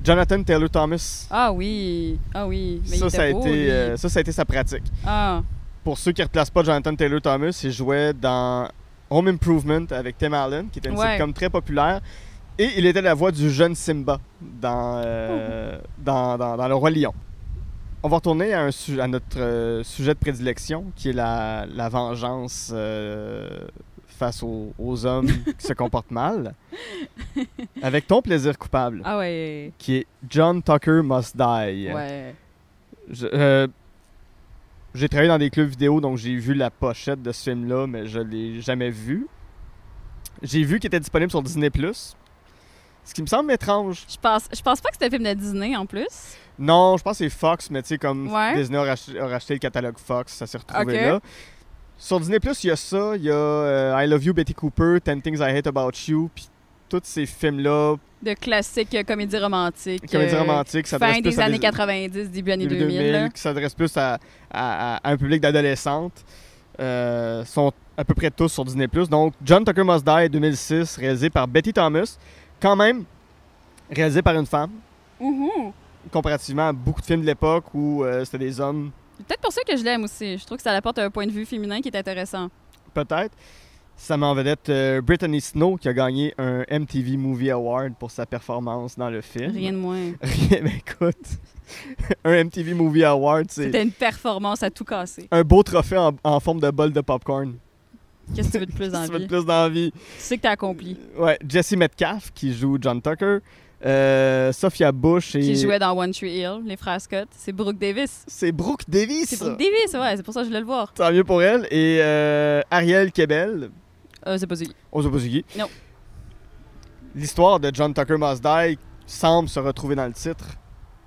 Jonathan Taylor Thomas. Ah oui. Ah oui. Mais il Ça, était ça a, beau, été, lui. euh, ça, ça a été sa pratique. Ah. Pour ceux qui ne replacent pas Jonathan Taylor Thomas, il jouait dans Home Improvement avec Tim Allen, qui était une Ouais. sitcom très populaire. Et il était la voix du jeune Simba dans, euh, dans, dans- dans Le Roi Lion. On va retourner à, un su- à notre euh, sujet de prédilection, qui est la, la vengeance face aux, aux hommes qui se comportent mal. Avec ton plaisir coupable, Ah ouais. qui est John Tucker Must Die. Ouais. Je- euh, j'ai travaillé dans des clubs vidéo, donc j'ai vu la pochette de ce film-là, mais je l'ai jamais vu. J'ai vu qu'il était disponible sur Disney+. Ce qui me semble étrange. Je pense, je pense pas que c'était un film de Disney en plus. Non, je pense que c'est Fox, mais tu sais, comme Ouais. Disney a racheté, a racheté le catalogue Fox, ça s'est retrouvé là. Sur Disney+, il y a ça, il y a euh, I Love You, Betty Cooper, Ten Things I Hate About You, puis tous ces films-là, De classique euh, comédie romantique. comédies euh, romantiques, ça Fin plus des années 90, début années début 2000. là. qui s'adressent plus à, à- à un public d'adolescentes, euh, sont à peu près tous sur Disney+. Donc, John Tucker Must Die 2006, réalisé par Betty Thomas, quand même réalisé par une femme, Mhm. comparativement à beaucoup de films de l'époque où euh, c'était des hommes, Peut-être pour ça que je l'aime aussi. Je trouve que ça apporte un point de vue féminin qui est intéressant. peut-être. Ça met en vedette euh, Brittany Snow, qui a gagné un MTV Movie Award pour sa performance dans le film. Rien de moins. Rien, mais écoute, un MTV Movie Award, c'est C'était une performance à tout casser. un beau trophée en, en forme de bol de popcorn. Qu'est-ce que tu veux de plus dans la vie? plus d'envie. Tu sais que t'as accompli. Ouais, Jesse Metcalf qui joue John Tucker, euh, Sophia Bush et Qui jouait dans One Tree Hill, les frères Scott. C'est Brooke Davis. c'est Brooke Davis. C'est Brooke Davis, ouais. C'est pour ça que je voulais le voir. Tant mieux pour elle et euh, Ariel Kebel. Euh, c'est pas lui. On sait pas qui. Non. L'histoire de John Tucker Must Die semble se retrouver dans le titre,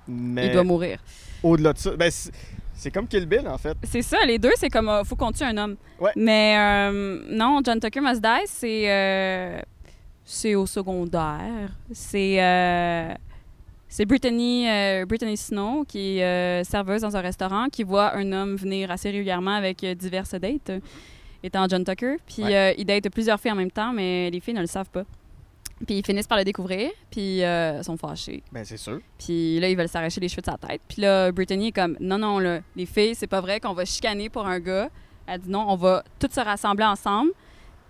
mais Il doit mourir. au-delà de ça, ben, c'est comme Kill Bill en fait. C'est ça, les deux, c'est comme euh, faut qu'on tue un homme. Ouais. Mais non, John Tucker Must Die, c'est c'est au secondaire. C'est euh, c'est Brittany, euh, Brittany Snow qui est euh, serveuse dans un restaurant qui voit un homme venir assez régulièrement avec diverses dates, étant John Tucker. Puis Ouais. il date plusieurs filles en même temps, mais les filles ne le savent pas. Puis ils finissent par le découvrir, puis sont fâchés. Ben c'est sûr. Puis là, ils veulent s'arracher les cheveux de sa tête. Puis là, Brittany est comme non, non, là, les filles, c'est pas vrai qu'on va chicaner pour un gars. Elle dit non, on va toutes se rassembler ensemble.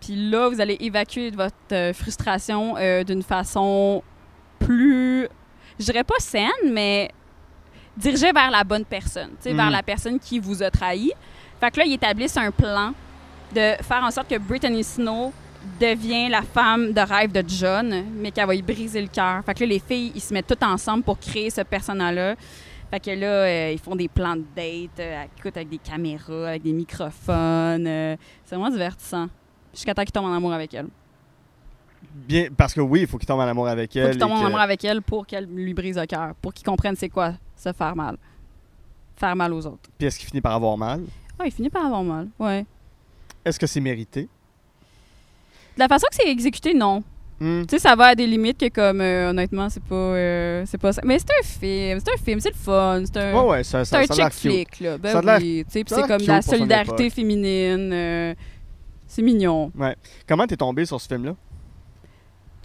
Puis là, vous allez évacuer votre euh, frustration euh, d'une façon plus, je dirais pas saine, mais dirigée vers la bonne personne, vers Mhm. la personne qui vous a trahi. Fait que là, ils établissent un plan de faire en sorte que Brittany Snow devient la femme de rêve de John, mais qu'elle va y briser le cœur. Fait que là, les filles, ils se mettent toutes ensemble pour créer ce personnage-là. Fait que là, euh, ils font des plans de date, euh, écoute, avec des caméras, avec des microphones. euh, c'est vraiment divertissant. Jusqu'à temps qu'ils tombent en amour avec elle. Bien, parce que oui, il faut qu'il tombe en amour avec Faut elle. qu'ils tombent et en amour avec elle pour qu'elle lui brise le cœur, pour qu'ils comprennent c'est quoi se faire mal. Faire mal aux autres. Puis est-ce qu'il finit par avoir mal? Ah, il finit par avoir mal, ouais. Est-ce que c'est mérité? De la façon que c'est exécuté, non. Hmm. Tu sais, ça va à des limites que, comme, euh, honnêtement, c'est pas, euh, c'est pas ça. Mais c'est un film, c'est un film, c'est le fun, c'est un, Ouais, ouais, ça, c'est ça, un ça chick flick, là. Ben Ça oui, tu sais, c'est comme la solidarité féminine. euh, c'est mignon. Comment t'es tombé sur ce film-là?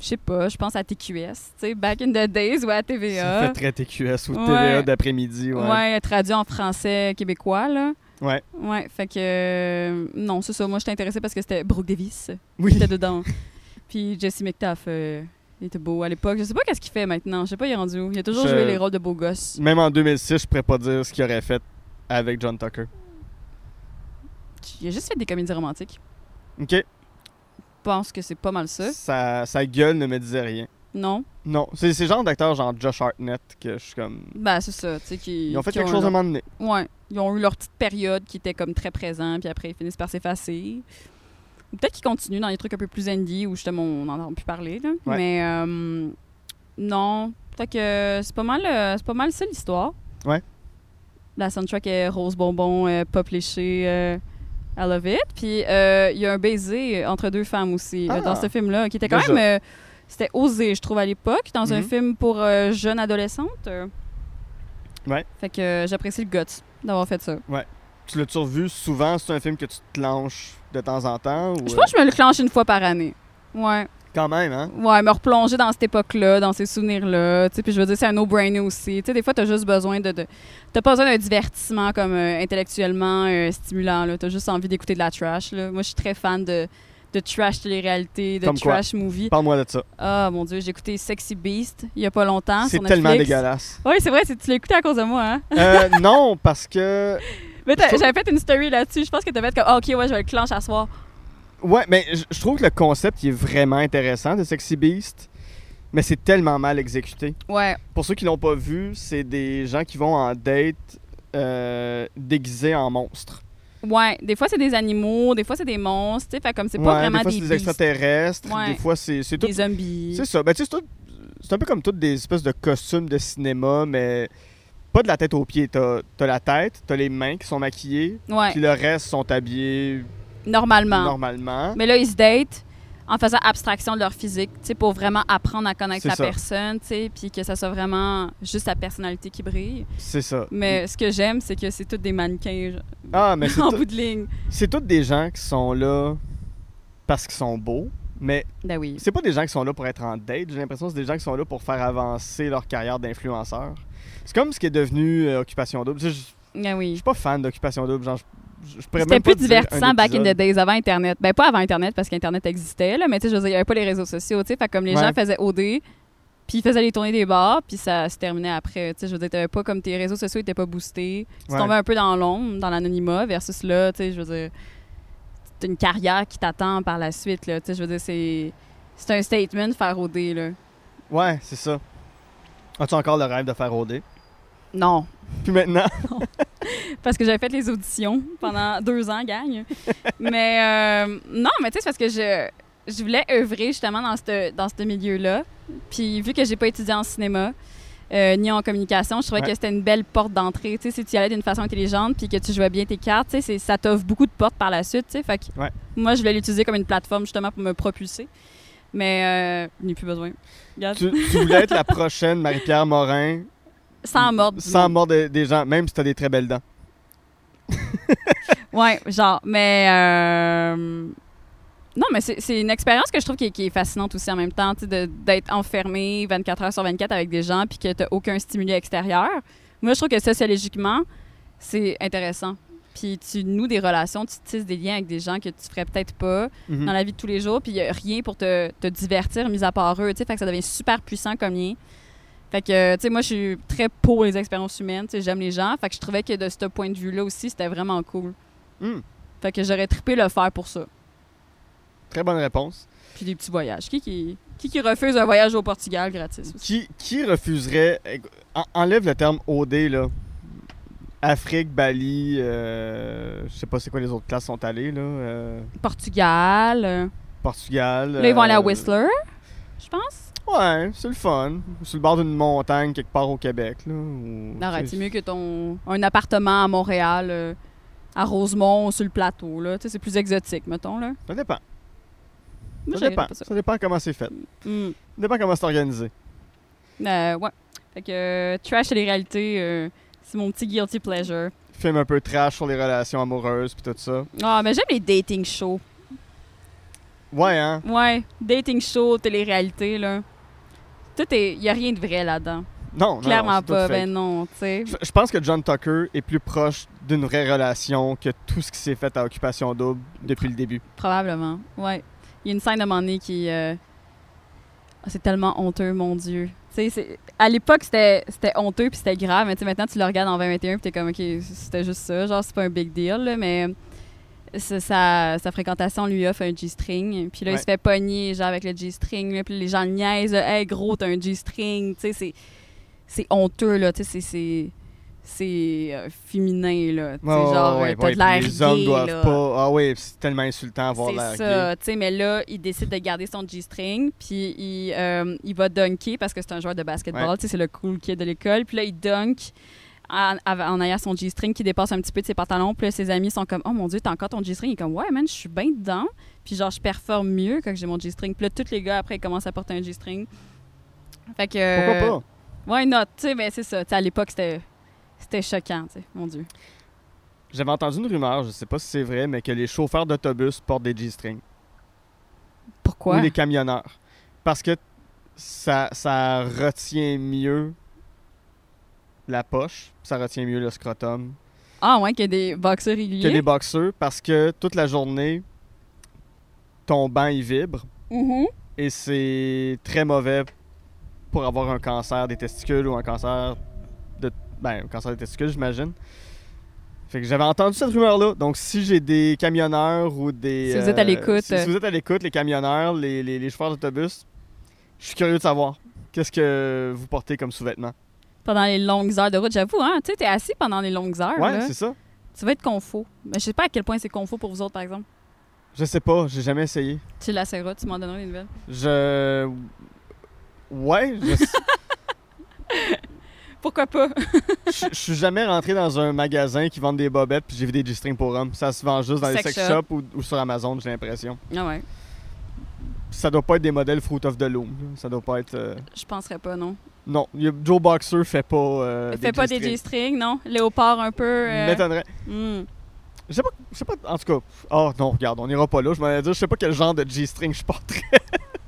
Je sais pas, je pense à TQS, tu sais, back in the days ou à Ça TVA. fait très TQS ou Ouais. TVA d'après-midi. Ouais. Ouais, traduit en français québécois, là. Ouais. Ouais, fait que. euh, non, c'est ça. Moi, j'étais intéressée parce que c'était Brooke Davis Oui. qui était dedans. Puis Jesse McTaff, euh, il était beau à l'époque. Je sais pas qu'est-ce qu'il fait maintenant. Je sais pas, il est rendu où. Il a toujours Je- joué les rôles de beau gosse. Même en 2006, je pourrais pas dire ce qu'il aurait fait avec John Tucker. Il a juste fait des comédies romantiques. OK. Je pense que c'est pas mal ça. Sa, sa gueule ne me disait rien. Non? Non, c'est le genre d'acteur genre Josh Hartnett que je suis comme. Ben, c'est ça. Tu sais, qui. Ils ont fait qui quelque chose à un moment donné. Ouais. Ils ont eu leur petite période qui était comme très présent, puis après, ils finissent par s'effacer. Peut-être qu'ils continuent dans des trucs un peu plus indie où justement on n'en entend plus parler. Là. Ouais. Mais euh, non. Fait que c'est pas mal, euh, c'est pas mal ça l'histoire. Ouais. La soundtrack est rose bonbon, euh, pop léché. euh, I love it. Puis euh, il y a un baiser entre deux femmes aussi euh, Ah. dans ce film-là qui était quand Déjà. même. euh, C'était osé, je trouve, à l'époque, dans un Mhm. film pour euh, jeunes adolescentes. Ouais. Fait que euh, j'apprécie le guts d'avoir fait ça. Tu l'as-tu revu souvent? C'est un film que tu te clenches de temps en temps? Ou, Je pense que je me le clenche une fois par année. Ouais. Quand même, hein? Ouais, me replonger dans cette époque-là, dans ces souvenirs-là. tu Puis je veux dire, c'est un no-brainer aussi. Tu sais, des fois, t'as juste besoin de. de... T'as pas besoin d'un divertissement comme euh, intellectuellement euh, stimulant. là. T'as juste envie d'écouter de la trash. Là. Moi, je suis très fan de, de trash télé-réalité, de Comme quoi? trash movie. Parle-moi de ça. Ah, mon Dieu, j'ai écouté Sexy Beast il y a pas longtemps. C'est tellement Netflix. dégueulasse. Oui, c'est vrai, c'est- tu l'as écouté à cause de moi. Hein? Euh, non, parce que. Mais j'avais fait une story là-dessus. Je pense que t'as fait comme, ok, ouais, je vais le clencher à soir. Ouais, mais je trouve que le concept il est vraiment intéressant de Sexy Beast, mais c'est tellement mal exécuté. Ouais, Pour ceux qui l'ont pas vu, c'est des gens qui vont en date euh, déguisés en monstres. ouais. Des fois, c'est des animaux, des fois, c'est des monstres. tu sais, Fait comme c'est pas Ouais, vraiment des fois, des, c'est des beasts, extraterrestres, Ouais. des fois, c'est c'est tout. des zombies. C'est ça. Ben, tu sais, c'est un peu comme toutes des espèces de costumes de cinéma, mais pas de la tête aux pieds. T'as as la tête, t'as les mains qui sont maquillées, puis le reste sont habillés normalement. normalement. Mais là, ils se datent en faisant abstraction de leur physique, tu sais, pour vraiment apprendre à connaître la ça. personne, tu sais, puis que ça soit vraiment juste sa personnalité qui brille. C'est ça. Mais ce que j'aime, c'est que c'est tous des mannequins genre, Ah, mais en bout de ligne. c'est tous des gens qui sont là parce qu'ils sont beaux, mais Ben oui. c'est pas des gens qui sont là pour être en date. J'ai l'impression que c'est des gens qui sont là pour faire avancer leur carrière d'influenceur. C'est comme ce qui est devenu euh, Occupation Double. Je je Ben oui. suis pas fan d'Occupation Double. Genre, je, je C'était plus divertissant back in the days avant Internet. Ben pas avant Internet parce qu'Internet existait, là, mais tu sais, je veux dire, il n'y avait pas les réseaux sociaux, tu sais. Fait comme les Ouais. gens faisaient OD, puis ils faisaient les tournées des bars, puis ça se terminait après. Tu sais, je veux dire, t'avais pas comme tes réseaux sociaux n'étaient pas boostés. Tu Ouais. tombais un peu dans l'ombre, dans l'anonymat, versus là, tu sais, je veux dire, c'est une carrière qui t'attend par la suite, là. Tu sais, je veux dire, c'est. C'est un statement faire OD, là. Ouais, c'est ça. As-tu encore le rêve de faire OD? Non. Puis maintenant, Parce que j'avais fait les auditions pendant deux ans, gagne. mais euh, non, mais tu sais, c'est parce que je, je voulais œuvrer justement dans ce dans ce milieu-là. Puis vu que j'ai pas étudié en cinéma euh, ni en communication, je trouvais Ouais. que c'était une belle porte d'entrée. Tu sais, si tu y allais d'une façon intelligente puis que tu jouais bien tes cartes, tu sais, ça t'offre beaucoup de portes par la suite. Tu sais, fait que Ouais. moi, je voulais l'utiliser comme une plateforme justement pour me propulser. Mais euh, il n'y a plus besoin. Tu voulais être la prochaine Marie-Pierre Morin Sans mordre. sans des- des gens, même si t'as des très belles dents. Ouais, genre, mais. euh, Non, mais c'est une expérience que je trouve qui est, qui est fascinante aussi en même temps, tu d'être enfermé 24 heures sur 24 avec des gens puis que tu aucun stimuli extérieur. Moi, je trouve que sociologiquement, c'est intéressant. Puis tu noues des relations, tu tisses des liens avec des gens que tu ferais peut-être pas Mhm. dans la vie de tous les jours, puis il n'y a rien pour te, te divertir, mis à part eux, tu sais, fait que ça devient super puissant comme lien. Fait que, tu sais, moi, je suis très pour les expériences humaines, tu sais, j'aime les gens, fait que je trouvais que de ce point de vue-là aussi, c'était vraiment cool. Hmm. Fait que j'aurais trippé le faire pour ça. Très bonne réponse. Puis des petits voyages. Qui qui, qui, qui refuse un voyage au Portugal gratis aussi? Qui, qui refuserait. en- enlève le terme OD, là. Afrique, Bali, euh, je sais pas c'est quoi les autres classes sont allées, là. euh, Portugal. Portugal. Là, ils vont aller à euh, Whistler, je pense. Ouais, c'est le fun. Sur le bord d'une montagne, quelque part au Québec, là. ou- Arrête, c'est mieux que ton un appartement à Montréal, euh, à Rosemont, sur le plateau. Là. C'est plus exotique, mettons. Là. Ça dépend. Moi, Ça dépend. ça. Ça dépend comment c'est fait. Hmm. Ça dépend comment c'est organisé. Euh, ouais. Fait que euh, trash et les réalités, euh, c'est mon petit guilty pleasure. Film un peu trash sur les relations amoureuses puis tout ça. Ah, mais j'aime les dating shows. Ouais, hein? Ouais, dating shows, télé-réalité, là. Tout est. Y a rien de vrai là-dedans. Non, non, Clairement non, pas. Ben non, tu sais. Je je pense que John Tucker est plus proche d'une vraie relation que tout ce qui s'est fait à Occupation Double depuis le début. Probablement. Ouais. Il y a une scène de donné qui. euh, ah, c'est tellement honteux, mon Dieu. Tu sais, à l'époque, c'était honteux puis c'était grave, mais tu sais, maintenant, tu le regardes en 2021 puis t'es comme, OK, c'était juste ça. Genre, c'est pas un big deal, là, mais sa, sa fréquentation lui offre un G-string. Puis là, il se fait pogner, genre, avec le G-string. Puis les gens le niaisent. là, Hey, gros, t'as un G-string. Tu sais, c'est- c'est honteux, là. Tu sais, c'est- c'est. C'est euh, féminin, là. Genre, ouais, t'as ouais, de l'air Les hommes gay, doivent là. pas. Ah oui, c'est tellement insultant avoir l'air C'est ça, tu sais, mais là, il décide de garder son G-string, puis il, euh, il va dunker parce que c'est un joueur de basketball, tu sais, c'est le cool kid de l'école. Puis là, il dunk en, en ayant son G-string qui dépasse un petit peu de ses pantalons. Puis là, ses amis sont comme, oh mon Dieu, t'as encore ton G-string? Il est comme, ouais, man, je suis bien dedans. Puis genre, je performe mieux quand j'ai mon G-string. Puis là, tous les gars, après, ils commencent à porter un G-string. Fait que... Pourquoi pas? Why not? Tu sais, mais c'est ça. Tu sais, à l'époque, c'était... C'était choquant, tu sais. Mon Dieu. J'avais entendu une rumeur, je sais pas si c'est vrai, mais que les chauffeurs d'autobus portent des G-strings. Pourquoi? Ou les camionneurs. Parce que ça, ça retient mieux la poche, ça retient mieux le scrotum Ah ouais, qu'il y a des boxeurs que réguliers. les boxeurs parce que toute la journée, ton banc il vibre Mhm. et c'est très mauvais pour avoir un cancer des testicules ou un cancer de ben un cancer des testicules j'imagine. Fait que j'avais entendu cette rumeur là. Donc si j'ai des camionneurs ou des Si vous êtes à l'écoute, si, euh. si vous êtes à l'écoute les camionneurs, les, les, les chauffeurs d'autobus, je suis curieux de savoir qu'est-ce que vous portez comme sous-vêtements. Pendant les longues heures de route, j'avoue, hein, tu sais, t'es assis pendant les longues heures, Ouais, c'est ça. Tu vas être confort. Mais je sais pas à quel point c'est confort pour vous autres, par exemple. Je sais pas, j'ai jamais essayé. Tu l'essaieras, tu m'en donneras des nouvelles. Je Ouais, je Pourquoi pas? Je je suis jamais rentré dans un magasin qui vend des bobettes puis j'ai vu des G-strings pour hommes. Ça se vend juste dans les Sex sex shop. shops ou, ou sur Amazon, j'ai l'impression. ah ouais. Ça doit pas être des modèles Fruit of the Loom. Ça doit pas être. euh, Je penserais pas, non. Non, Joe Boxer fait pas. euh, Fais pas des G-strings. Non? Léopard un peu. euh, M'étonnerait. hmm. Je sais pas, je sais pas. En tout cas, oh non, regarde, on ira pas là. Je m'en allais dire, je sais pas quel genre de G-string je porterais.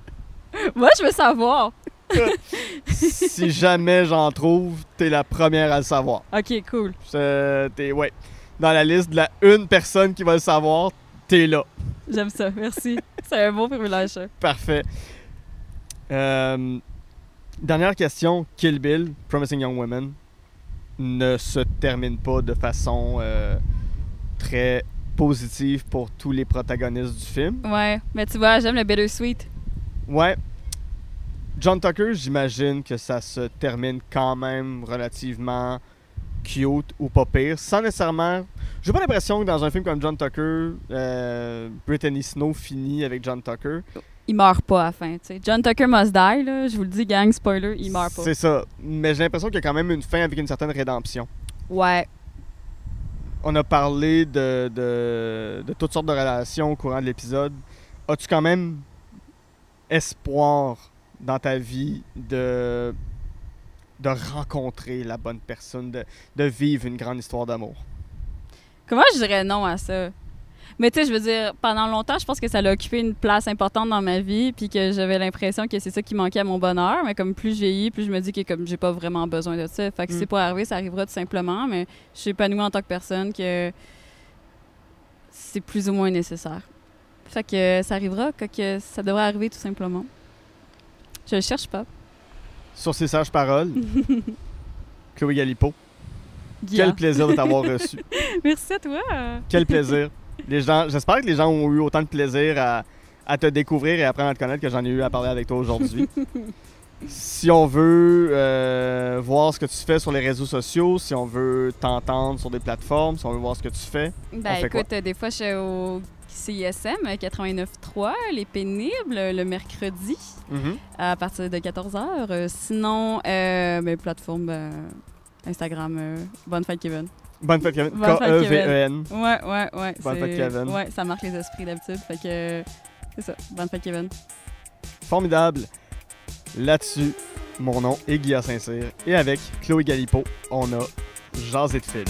Moi, je veux savoir. si jamais j'en trouve, t'es la première à le savoir. Ok, cool. T'es, ouais. Dans la liste de la une personne qui va le savoir, t'es là. J'aime ça, merci. c'est un beau privilège. Parfait. Euh, dernière question. Kill Bill, Promising Young Women, ne se termine pas de façon euh, très positive pour tous les protagonistes du film. Ouais, mais tu vois, j'aime le bittersweet. Ouais. John Tucker, j'imagine que ça se termine quand même relativement cute ou pas pire, sans nécessairement... J'ai pas l'impression que dans un film comme John Tucker, euh, Brittany Snow finit avec John Tucker. Il meurt pas à la fin, tu sais. John Tucker must die, là. Je vous le dis, gang, spoiler, il meurt pas. C'est ça. Mais j'ai l'impression qu'il y a quand même une fin avec une certaine rédemption. Ouais. On a parlé de, de, de toutes sortes de relations au courant de l'épisode. As-tu quand même espoir dans ta vie de, de rencontrer la bonne personne, de, de vivre une grande histoire d'amour? Comment je dirais non à ça? Mais tu sais, je veux dire, pendant longtemps, je pense que ça a occupé une place importante dans ma vie, puis que j'avais l'impression que c'est ça qui manquait à mon bonheur. Mais comme plus je vieillis, plus je me dis que comme j'ai pas vraiment besoin de ça. Fait que si Mm. c'est pas arrivé, ça arrivera tout simplement. Mais je suis épanouie en tant que personne que c'est plus ou moins nécessaire. Fait que ça arrivera, que, que ça devrait arriver tout simplement. Je le cherche pas. Sur ces sages paroles, Chloé Galipo, quel plaisir de t'avoir reçu. Merci à toi. Quel plaisir. Les gens, j'espère que les gens ont eu autant de plaisir à, à te découvrir et à apprendre à te connaître que j'en ai eu à parler avec toi aujourd'hui. si on veut euh, voir ce que tu fais sur les réseaux sociaux, si on veut t'entendre sur des plateformes, si on veut voir ce que tu fais, Ben fait écoute, euh, des fois je suis au CISM 89.3, les pénibles, le mercredi à partir de 14h. sinon, euh, plateforme ben, Instagram, euh, Bonne fête Kevin. Bonne fête, Kevin. Bonne fête, K-E-V-E-N. Ouais, ouais, ouais. Bonne fête, Kevin. Ouais, ça marque les esprits d'habitude. Fait que c'est ça. Bonne fête Kevin. Formidable. Là-dessus, mon nom est Guillaume Saint-Cyr et avec Chloé Galipo, on a Jasé de film.